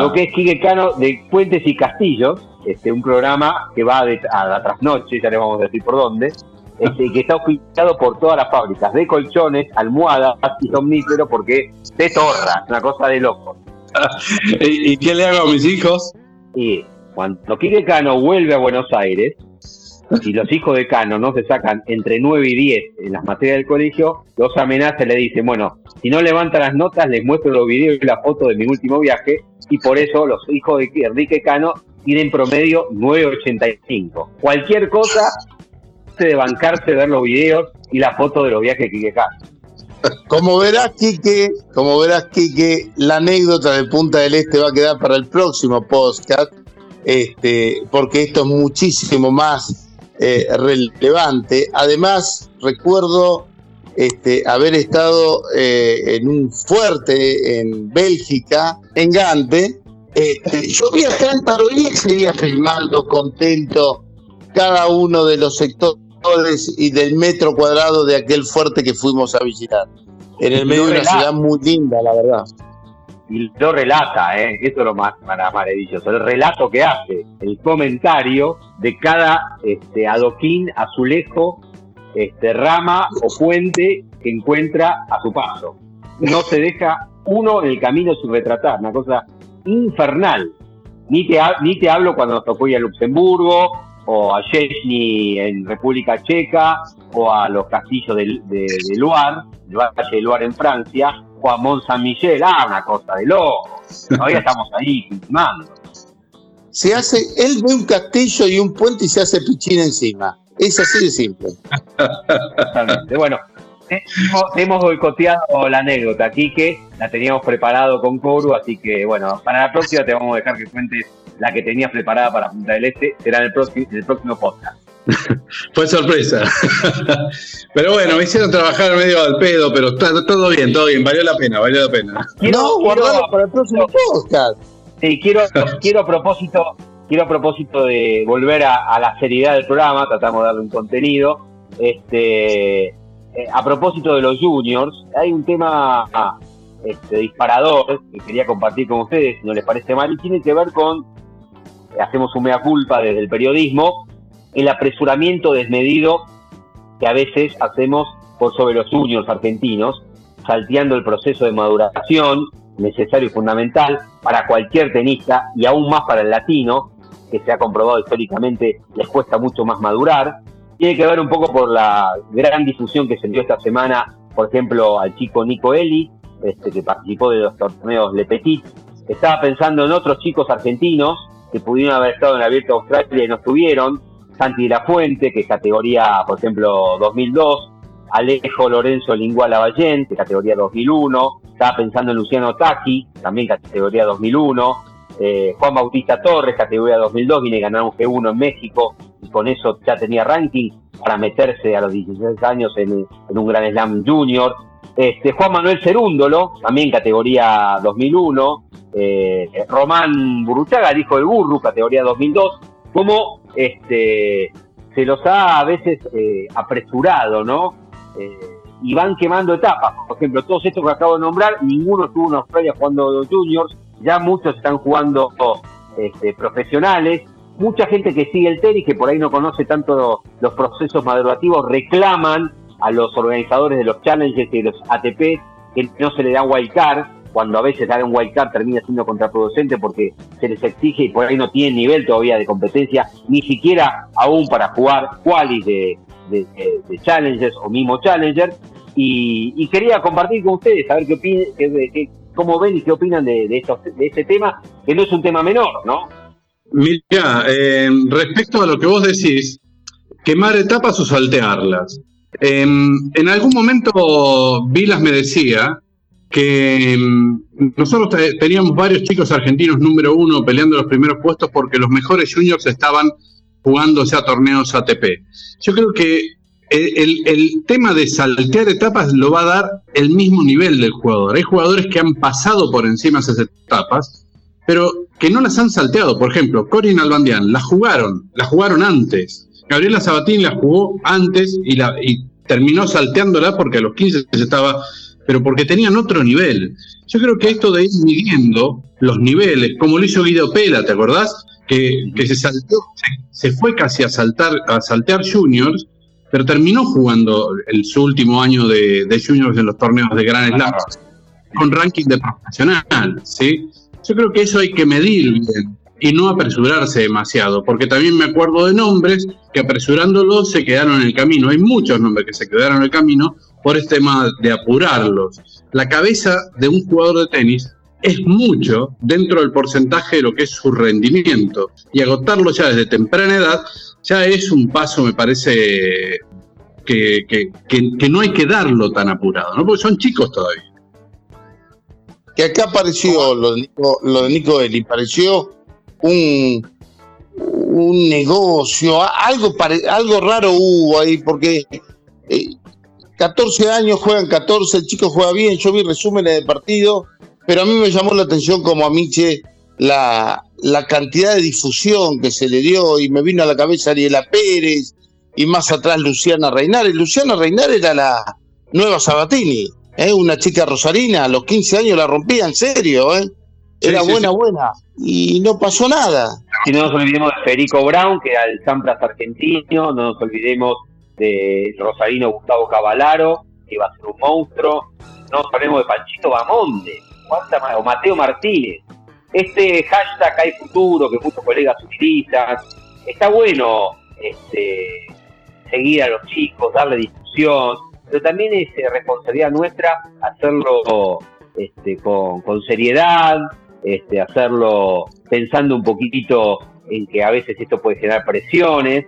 lo que es Quique Cano de Puentes y Castillos, este, un programa que va a la trasnoche, ya le vamos a decir por dónde, este, que está oficiado por todas las fábricas de colchones, almohadas y somníferos porque se torra, una cosa de loco. ¿Y, qué le hago a mis hijos? Y cuando Quique Cano vuelve a Buenos Aires, y los hijos de Cano no se sacan entre 9 y 10 en las materias del colegio, los amenaza y le dice, bueno, si no levanta las notas, les muestro los videos y la foto de mi último viaje, y por eso los hijos de Enrique Cano tienen promedio 9.85. Cualquier cosa de bancarse ver los videos y la foto de los viajes que acá. Como verás, Quique, como verás, Quique, la anécdota de Punta del Este va a quedar para el próximo podcast, este, porque esto es muchísimo más eh, relevante. Además, recuerdo este, haber estado eh, en un fuerte en Bélgica, en Gante. Este, yo vi a Cántaro y seguía filmando contento cada uno de los sectores y del metro cuadrado de aquel fuerte que fuimos a visitar. En el medio de una ciudad muy linda, la verdad. Y lo relata, ¿eh? eso es lo más maravilloso, el relato que hace, el comentario de cada este, adoquín, azulejo, este, rama o puente que encuentra a su paso. No se deja uno en el camino sin retratar, una cosa infernal. Ni te, ni te hablo cuando nos tocó ir a Luxemburgo, o a Chechny en República Checa, o a los castillos de, de, de Loire, el Valle de Loire en Francia, o a Mont Saint-Michel, ah, una cosa de loco. Todavía estamos ahí filmando. Se hace, él ve un castillo y un puente y se hace pichina encima. Es así de simple. Totalmente. Bueno, hemos, boicoteado la anécdota, aquí que la teníamos preparado con Coru, así que bueno, para la próxima te vamos a dejar que cuentes la que tenías preparada para Punta del Este, será en el próximo, el próximo podcast. Fue sorpresa. pero bueno, me hicieron trabajar medio al pedo, pero todo bien, todo bien, valió la pena, valió la pena. no, guardalo para el próximo podcast. Sí, quiero, quiero a propósito, quiero a propósito de volver a, la seriedad del programa, tratamos de darle un contenido. Este eh, a propósito de los juniors, hay un tema ah, este, disparador que quería compartir con ustedes, si no les parece mal, y tiene que ver con, hacemos un mea culpa desde el periodismo, el apresuramiento desmedido que a veces hacemos por sobre los juniors argentinos, salteando el proceso de maduración necesario y fundamental para cualquier tenista y aún más para el latino, que se ha comprobado históricamente les cuesta mucho más madurar. Tiene que ver un poco por la gran difusión que se dio esta semana, por ejemplo, al chico Nico Eli, este, que participó de los torneos Le Petit. Estaba pensando en otros chicos argentinos que pudieron haber estado en el Abierto Australia y no estuvieron. Santi de la Fuente, que es categoría, por ejemplo, 2002. Alejo Lorenzo Lingua Lavallén, de categoría 2001. Estaba pensando en Luciano Taki, también categoría 2001. Eh, Juan Bautista Torres, categoría 2002, viene a ganar un G1 en México y con eso ya tenía ranking para meterse a los 16 años en, un Gran Slam Junior. Este, Juan Manuel Cerúndolo, también categoría 2001. Eh, Román Burruchaga, el hijo del Burru, categoría 2002. Como este, se los ha a veces eh, apresurado, ¿no? Eh, y van quemando etapas. Por ejemplo, todos estos que acabo de nombrar, ninguno estuvo en Australia jugando juniors, ya muchos están jugando este, profesionales. Mucha gente que sigue el tenis, que por ahí no conoce tanto los procesos madurativos, reclaman a los organizadores de los challenges y de los ATP que no se le da wild card, cuando a veces dar un wild card termina siendo contraproducente porque se les exige y por ahí no tienen nivel todavía de competencia, ni siquiera aún para jugar qualis de, de, Challengers o mismo Challenger. Y, quería compartir con ustedes, saber qué opinan, cómo ven y qué opinan de, de, de este tema, que no es un tema menor, ¿no? Mira, eh, respecto a lo que vos decís, quemar etapas o saltearlas. En algún momento Vilas me decía que nosotros teníamos varios chicos argentinos número uno peleando los primeros puestos porque los mejores juniors estaban jugándose a torneos ATP. Yo creo que el, tema de saltear etapas lo va a dar el mismo nivel del jugador. Hay jugadores que han pasado por encima esas etapas, pero que no las han salteado. Por ejemplo, Corin Albandian, la jugaron, la jugaron antes. Gabriela Sabatini la jugó antes y, la, y terminó salteándola porque a los 15 se estaba, pero porque tenían otro nivel. Yo creo que esto de ir midiendo los niveles, como lo hizo Guido Pela, ¿te acordás? que, se saltó, se, fue casi a saltar, a saltear juniors, pero terminó jugando el, su último año de, juniors en los torneos de Gran Slam con ranking de profesional, ¿sí? Yo creo que eso hay que medir bien y no apresurarse demasiado, porque también me acuerdo de nombres que apresurándolos se quedaron en el camino. Hay muchos nombres que se quedaron en el camino por este tema de apurarlos. La cabeza de un jugador de tenis es mucho dentro del porcentaje de lo que es su rendimiento. Y agotarlo ya desde temprana edad ya es un paso, me parece, que, no hay que darlo tan apurado, ¿no? porque son chicos todavía. Que acá apareció lo de Nico, lo de Nico Eli, pareció un, un negocio, algo, algo raro hubo ahí, porque 14 eh, años juegan 14, el chico juega bien, yo vi resúmenes de partido pero a mí me llamó la atención como a Miche la, la cantidad de difusión que se le dio y me vino a la cabeza Ariela Pérez y más atrás Luciana Reinar. Y Luciana Reinar era la nueva Sabatini, ¿eh? una chica rosarina, a los 15 años la rompía en serio, ¿eh? Era buena, buena, y no pasó nada. Si no nos olvidemos de Federico Brown, que era el Sampras argentino, no nos olvidemos de Rosarino Gustavo Cavalaro, que iba a ser un monstruo, no nos olvidemos de Panchito Bamonde, o Mateo Martínez. Este hashtag hay futuro que muchos colegas utilizan. Está bueno este, seguir a los chicos, darle discusión, pero también es eh, responsabilidad nuestra hacerlo este, con, seriedad, este, hacerlo pensando un poquito en que a veces esto puede generar presiones.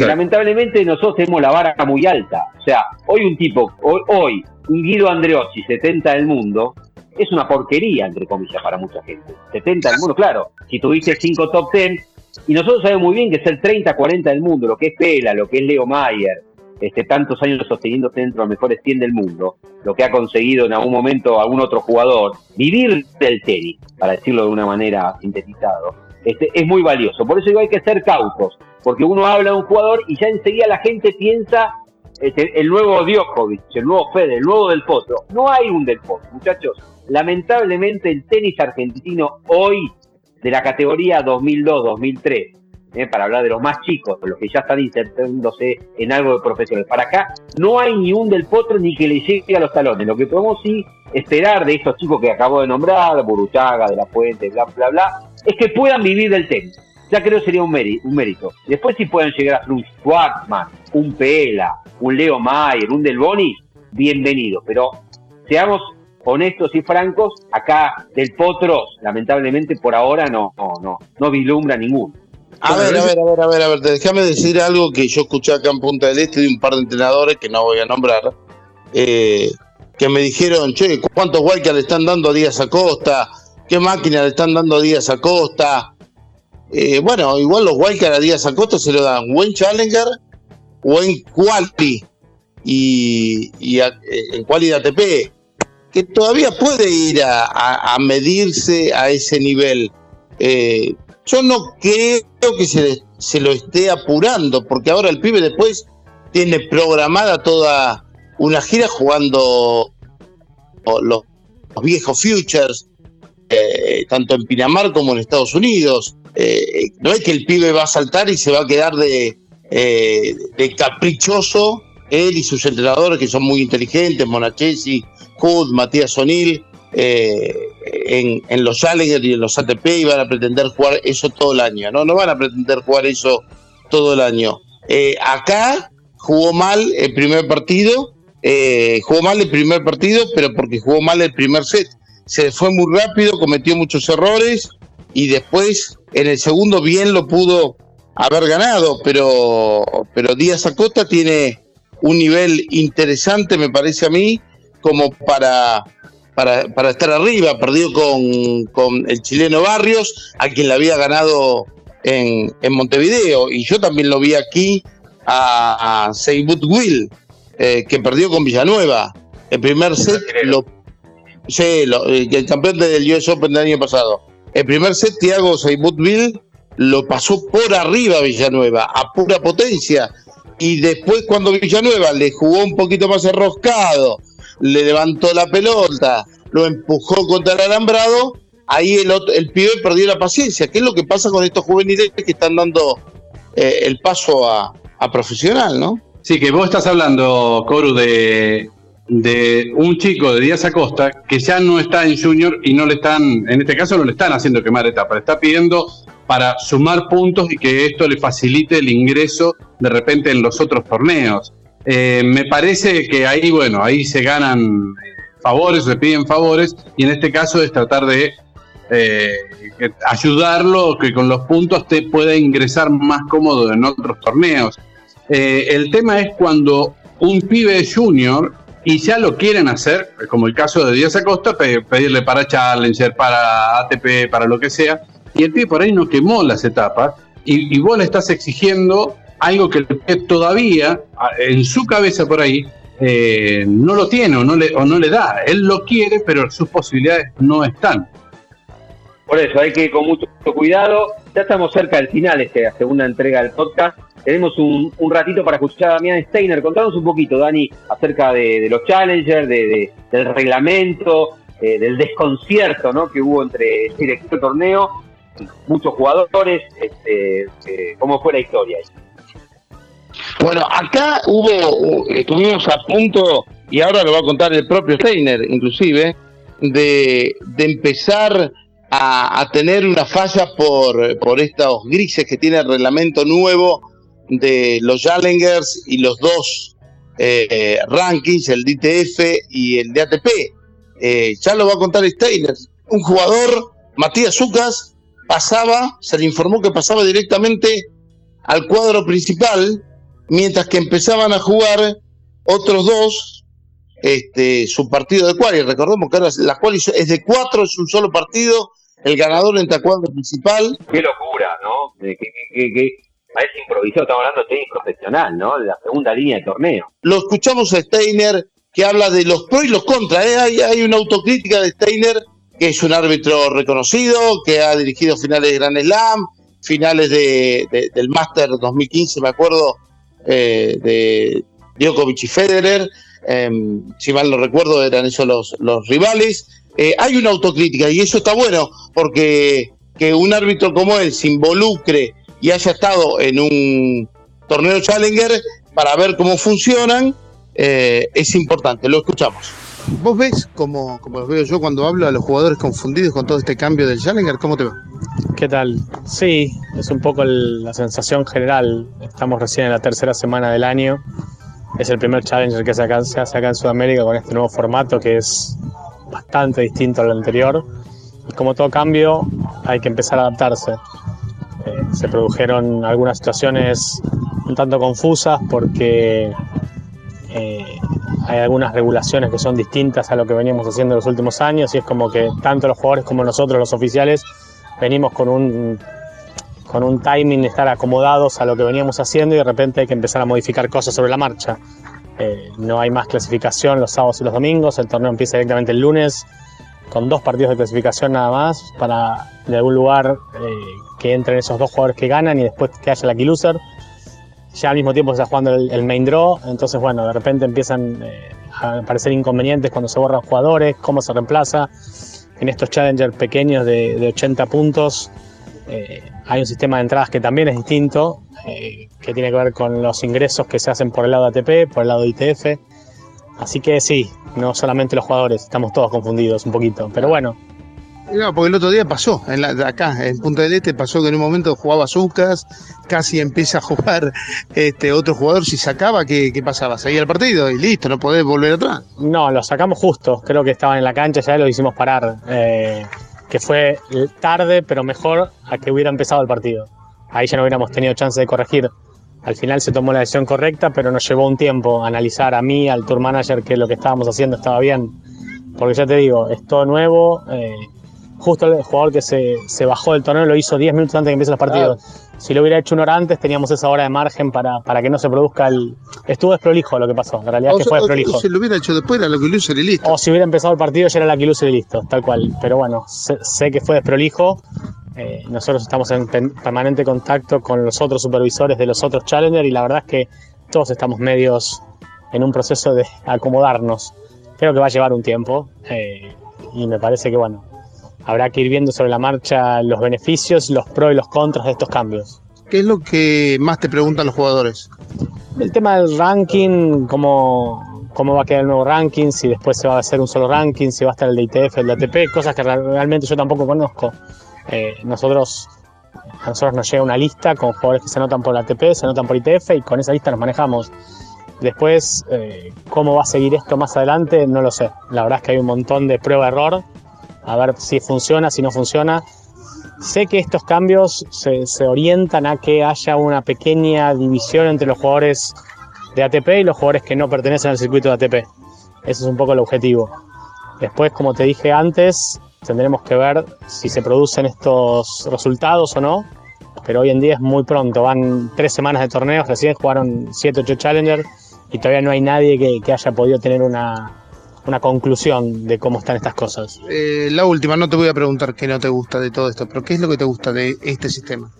lamentablemente nosotros tenemos la vara muy alta. O sea, hoy un tipo, hoy, hoy un Guido Andreotti, 70 del mundo, es una porquería, entre comillas, para mucha gente. 70 del mundo, claro. Si tuviste 5 top 10, y nosotros sabemos muy bien que es el 30, 40 del mundo, lo que es Pela, lo que es Leo Mayer, este, tantos años sosteniéndose dentro de los mejores 100 del mundo, lo que ha conseguido en algún momento algún otro jugador, vivir del tenis, para decirlo de una manera sintetizado, este, es muy valioso. Por eso digo hay que ser cautos, porque uno habla de un jugador y ya enseguida la gente piensa este, el nuevo Djokovic, el nuevo Fede, el nuevo Del Potro. No hay un Del Potro, muchachos. Lamentablemente el tenis argentino hoy de la categoría 2002-2003, eh, para hablar de los más chicos, los que ya están insertándose en algo de profesional. Para acá no hay ni un del potro ni que le llegue a los talones. Lo que podemos esperar de estos chicos que acabo de nombrar, Buruchaga, De La Fuente, bla, bla, bla, es que puedan vivir del tenis. Ya creo que sería un, mérito. Después si pueden llegar a un Schwartzman, un Pela, un Leo Mayer, un Del Boni, bienvenido. Pero seamos honestos y francos, acá del Potros, lamentablemente por ahora no, no, no, no vislumbra ninguno. A ver, a ver, a ver, a ver, a ver, déjame decir algo que yo escuché acá en Punta del Este de un par de entrenadores que no voy a nombrar, eh, que me dijeron, che, ¿cuántos Wildcats le están dando a Díaz Acosta? ¿Qué máquina le están dando a Díaz Acosta? Eh, bueno, igual los Wildcats a Díaz Acosta se lo dan buen Challenger, buen Quali y, y eh, en Quali de ATP, que todavía puede ir a, medirse a ese nivel. Eh, yo no creo que se, se lo esté apurando, porque ahora el pibe después tiene programada toda una gira jugando los, viejos futures, eh, tanto en Pinamar como en Estados Unidos. Eh, no es que el pibe va a saltar y se va a quedar de, eh, de caprichoso, él y sus entrenadores que son muy inteligentes, Monachesi, Hood, Matías O'Neill, en, en, los Challenger y en los ATP y van a pretender jugar eso todo el año. No, no van a pretender jugar eso todo el año. Eh, acá jugó mal el primer partido, eh, jugó mal el primer partido, pero porque jugó mal el primer set. Se fue muy rápido, cometió muchos errores y después en el segundo bien lo pudo haber ganado, pero, pero Díaz Acosta tiene un nivel interesante, me parece a mí, como para para, para estar arriba, perdió con, el chileno Barrios, a quien le había ganado en, Montevideo, y yo también lo vi aquí a, a Seibut Will, eh, que perdió con Villanueva. El primer set, lo, sí, lo, eh, el campeón del US Open del año pasado. El primer set, Thiago Seibut Will lo pasó por arriba Villanueva, a pura potencia. Y después, cuando Villanueva le jugó un poquito más enroscado, le levantó la pelota, lo empujó contra el alambrado, ahí el, el pibe perdió la paciencia. ¿Qué es lo que pasa con estos juveniles que están dando eh, el paso a, profesional, no? Sí, que vos estás hablando, Coru, de, de un chico de Díaz Acosta que ya no está en Junior y no le están, en este caso no le están haciendo quemar etapa, le está pidiendo para sumar puntos y que esto le facilite el ingreso de repente en los otros torneos. Eh, me parece que ahí, bueno, ahí se ganan favores, se piden favores, y en este caso es tratar de eh, ayudarlo, que con los puntos te pueda ingresar más cómodo en otros torneos. Eh, el tema es cuando un pibe junior y ya lo quieren hacer, como el caso de Díaz Acosta, pedirle para Challenger, para ATP, para lo que sea, y el pibe por ahí no quemó las etapas, y, y vos le estás exigiendo algo que todavía en su cabeza por ahí eh, no lo tiene o no, le, o no le da. Él lo quiere, pero sus posibilidades no están. Por eso hay que ir con mucho cuidado. Ya estamos cerca del final de esta segunda entrega del podcast. Tenemos un, ratito para escuchar a Damián Steiner. Contanos un poquito, Dani, acerca de, los challengers, de, del reglamento, eh, del desconcierto ¿no? que hubo entre el torneo, muchos jugadores. Este, eh, ¿Cómo fue la historia? Bueno, acá hubo, estuvimos a punto, y ahora lo va a contar el propio Steiner, inclusive, de, empezar a, tener una falla por, por estos grises que tiene el reglamento nuevo de los Challengers y los dos eh, rankings, el DTF y el DATP. Eh, ya lo va a contar Steiner. Un jugador, Matías Zucas, pasaba, se le informó que pasaba directamente al cuadro principal mientras que empezaban a jugar otros dos este, su partido de quali. Recordemos que ahora la quali es de cuatro, es un solo partido, el ganador entra cuadro principal. Qué locura, ¿no? Que, parece improvisado, estamos hablando de tenis profesional, ¿no? De la segunda línea de torneo. Lo escuchamos a Steiner que habla de los pros y los contras. ¿eh? Hay, hay una autocrítica de Steiner que es un árbitro reconocido, que ha dirigido finales de Grand Slam, finales de, del Master 2015, me acuerdo, eh, de, Djokovic y Federer, em, si mal no recuerdo eran esos los, los rivales. Eh, hay una autocrítica y eso está bueno, porque que un árbitro como él se involucre y haya estado en un torneo Challenger para ver cómo funcionan, eh, es importante, lo escuchamos. ¿Vos ves, como, como los veo yo cuando hablo a los jugadores confundidos con todo este cambio del Challenger? ¿Cómo te va? ¿Qué tal? Sí, es un poco la sensación general. Estamos recién en la tercera semana del año. Es el primer Challenger que se, acá- se hace acá en Sudamérica con este nuevo formato que es bastante distinto al anterior. Y como todo cambio, hay que empezar a adaptarse. Eh, se produjeron algunas situaciones un tanto confusas porque hay algunas regulaciones que son distintas a lo que veníamos haciendo en los últimos años y es como que tanto los jugadores como nosotros, los oficiales, venimos con un, con un timing estar acomodados a lo que veníamos haciendo y de repente hay que empezar a modificar cosas sobre la marcha. Eh, no hay más clasificación los sábados y los domingos, el torneo empieza directamente el lunes con dos partidos de clasificación nada más para de algún lugar eh, que entren esos dos jugadores que ganan y después que haya la key loser. Ya al mismo tiempo se está jugando el, el main draw, entonces bueno, de repente empiezan eh, a aparecer inconvenientes cuando se borran jugadores, cómo se reemplaza. En estos challengers pequeños de, de 80 puntos eh, hay un sistema de entradas que también es distinto, eh, que tiene que ver con los ingresos que se hacen por el lado de ATP, por el lado de ITF. Así que sí, no solamente los jugadores, estamos todos confundidos un poquito. Pero bueno, No, porque el otro día pasó, en la- acá, en Punta del Este, pasó que en un momento jugaba Zucas, casi empieza a jugar este otro jugador, si sacaba, ¿qué, qué pasaba? Seguía el partido y listo, no podés volver atrás. no, lo sacamos justo. Creo que estaban en la cancha, ya lo hicimos parar. eh, que fue tarde, pero mejor a que hubiera empezado el partido. Ahí ya no hubiéramos tenido chance de corregir. Al final se tomó la decisión correcta, pero nos llevó un tiempo analizar a mí, al tour manager, que lo que estábamos haciendo estaba bien. Porque ya te digo, es todo nuevo. eh, justo el jugador que se, se bajó del torneo lo hizo 10 minutos antes de que empiecen los partidos. Si lo hubiera hecho una hora antes, teníamos esa hora de margen para, para que no se produzca el. Estuvo desprolijo lo que pasó. La realidad O es que fue desprolijo. se lo hubiera hecho después, era lo que y listo. O si hubiera empezado el partido ya era la que luce y listo, tal cual. Pero bueno, sé, sé que fue desprolijo. Eh, nosotros estamos en permanente contacto con los otros supervisores de los otros Challenger y la verdad es que todos estamos medios en un proceso de acomodarnos. Creo que va a llevar un tiempo eh, y me parece que bueno, habrá que ir viendo sobre la marcha los beneficios, los pros y los contras de estos cambios. ¿Qué es lo que más te preguntan los jugadores? El tema del ranking, cómo, cómo va a quedar el nuevo ranking, si después se va a hacer un solo ranking, si va a estar el de ITF, el de ATP, cosas que real- realmente yo tampoco conozco. Eh, nosotros, a nosotros nos llega una lista con jugadores que se anotan por ATP, se anotan por ITF y con esa lista nos manejamos. Después, eh, cómo va a seguir esto más adelante, no lo sé. La verdad es que hay un montón de prueba-error, a ver si funciona, si no funciona. Sé que estos cambios se, orientan a que haya una pequeña división entre los jugadores de ATP y los jugadores que no pertenecen al circuito de ATP. Ese es un poco el objetivo. Después, como te dije antes, tendremos que ver si se producen estos resultados o no. Pero hoy en día es muy pronto, van tres semanas de torneos, recién jugaron 7 8 Challenger y todavía no hay nadie que, que haya podido tener una, una conclusión de cómo están estas cosas. Eh, la última, no te voy a preguntar qué no te gusta de todo esto, pero ¿qué es lo que te gusta de este sistema?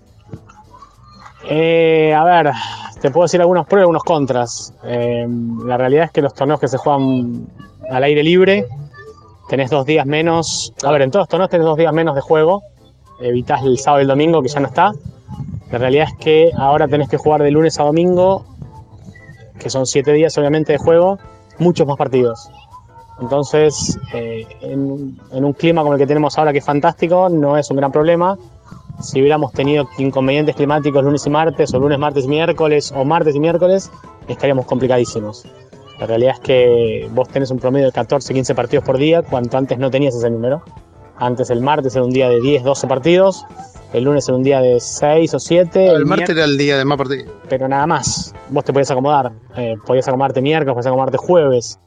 Eh, a ver, te puedo decir algunos pros y algunos contras. Eh, la realidad es que los torneos que se juegan al aire libre, tenés dos días menos. A ver, en todos los torneos tenés dos días menos de juego. Evitás el sábado y el domingo, que ya no está. La realidad es que ahora tenés que jugar de lunes a domingo, que son siete días obviamente de juego, muchos más partidos. Entonces, eh, en, en un clima como el que tenemos ahora, que es fantástico, no es un gran problema si hubiéramos tenido inconvenientes climáticos lunes y martes, o lunes, martes miércoles, o martes y miércoles, estaríamos complicadísimos. La realidad es que vos tenés un promedio de 14, 15 partidos por día, cuanto antes no tenías ese número. Antes el martes era un día de 10, 12 partidos, el lunes era un día de 6 o 7. el martes era el día de más partidos. Pero nada más, vos te podías acomodar. Eh, podías acomodarte miércoles, podías acomodarte jueves.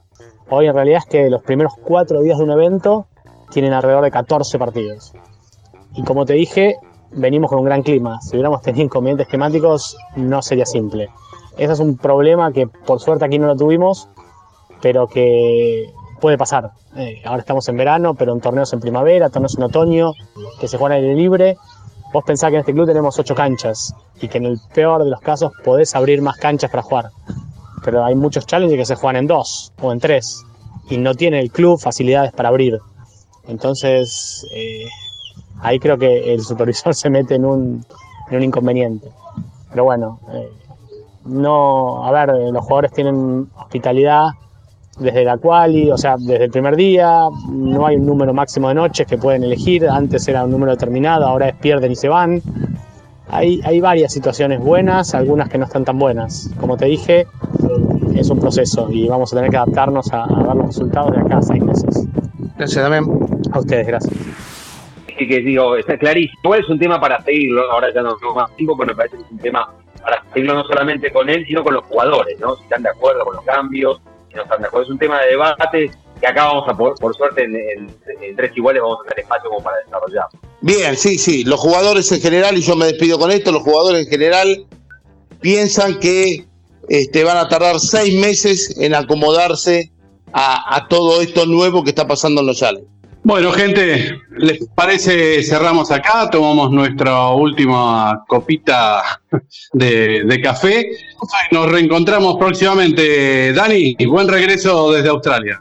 Hoy en realidad es que los primeros 4 días de un evento tienen alrededor de 14 partidos. Y como te dije, venimos con un gran clima. Si hubiéramos tenido inconvenientes climáticos, no sería simple. Ese es un problema que por suerte aquí no lo tuvimos, pero que puede pasar. Eh, ahora estamos en verano, pero en torneos en primavera, torneos en otoño, que se juegan al aire libre. Vos pensás que en este club tenemos ocho canchas y que en el peor de los casos podés abrir más canchas para jugar. Pero hay muchos challenges que se juegan en dos o en tres y no tiene el club facilidades para abrir. Entonces, eh, ahí creo que el supervisor se mete en un, en un inconveniente. Pero bueno, eh, no, a ver, los jugadores tienen hospitalidad desde la quali, o sea, desde el primer día, no hay un número máximo de noches que pueden elegir, antes era un número determinado, ahora es pierden y se van. Hay, hay varias situaciones buenas, algunas que no están tan buenas. Como te dije, es un proceso y vamos a tener que adaptarnos a, a ver los resultados de acá a seis meses. Gracias, Damián. A ustedes, gracias. que, que digo, está clarísimo. Igual es un tema para seguirlo, ahora ya no tengo más tiempo, pero me parece que es un tema para seguirlo no solamente con él, sino con los jugadores, ¿no? Si están de acuerdo con los cambios, si no están de acuerdo. Es un tema de debate que acá vamos a, por, por suerte, en, en- en tres iguales vamos a tener espacio como para desarrollar. Bien, sí, sí. Los jugadores en general, y yo me despido con esto, los jugadores en general piensan que este, van a tardar seis meses en acomodarse a, a todo esto nuevo que está pasando en los Challenge. Bueno, gente, ¿les parece cerramos acá? Tomamos nuestra última copita de, de café. Nos reencontramos próximamente. Dani, buen regreso desde Australia.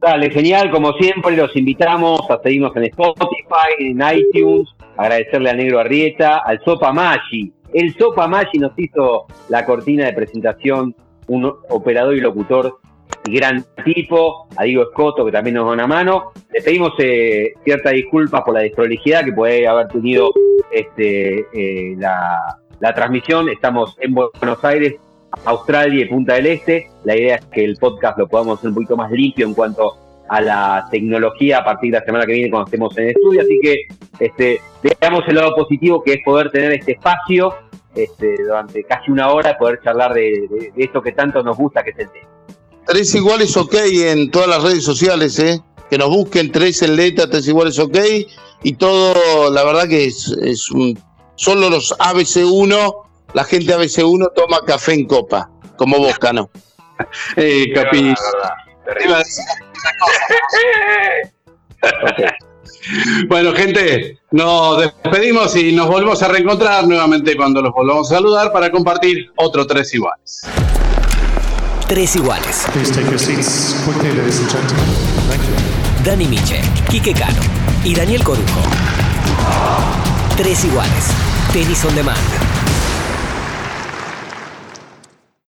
Dale, genial, como siempre, los invitamos a seguirnos en Spotify, en iTunes, agradecerle a Negro Arrieta, al Sopa Maggi. El Sopa Maggi nos hizo la cortina de presentación, un operador y locutor gran tipo, a Diego Escoto, que también nos da una mano. Le pedimos eh, ciertas disculpas por la desprolijidad que puede haber tenido este, eh, la, la transmisión. Estamos en Buenos Aires, Australia y Punta del Este. La idea es que el podcast lo podamos hacer un poquito más limpio en cuanto a la tecnología a partir de la semana que viene cuando estemos en el estudio. Así que este, veamos el lado positivo que es poder tener este espacio este, durante casi una hora, poder charlar de, de- de esto que tanto nos gusta, que es el tema. Tres iguales ok en todas las redes sociales, ¿eh? Que nos busquen tres en letra, tres iguales ok. Y todo, la verdad que es, es un. Solo los ABC1, la gente ABC1 toma café en copa, como vos, Cano. Eh, Bueno, gente, nos despedimos y nos volvemos a reencontrar nuevamente cuando los volvamos a saludar para compartir otro Tres Iguales. Tres iguales. Dani Miche, Quique Cano y Daniel Corujo. Tres iguales. Tenis on demand.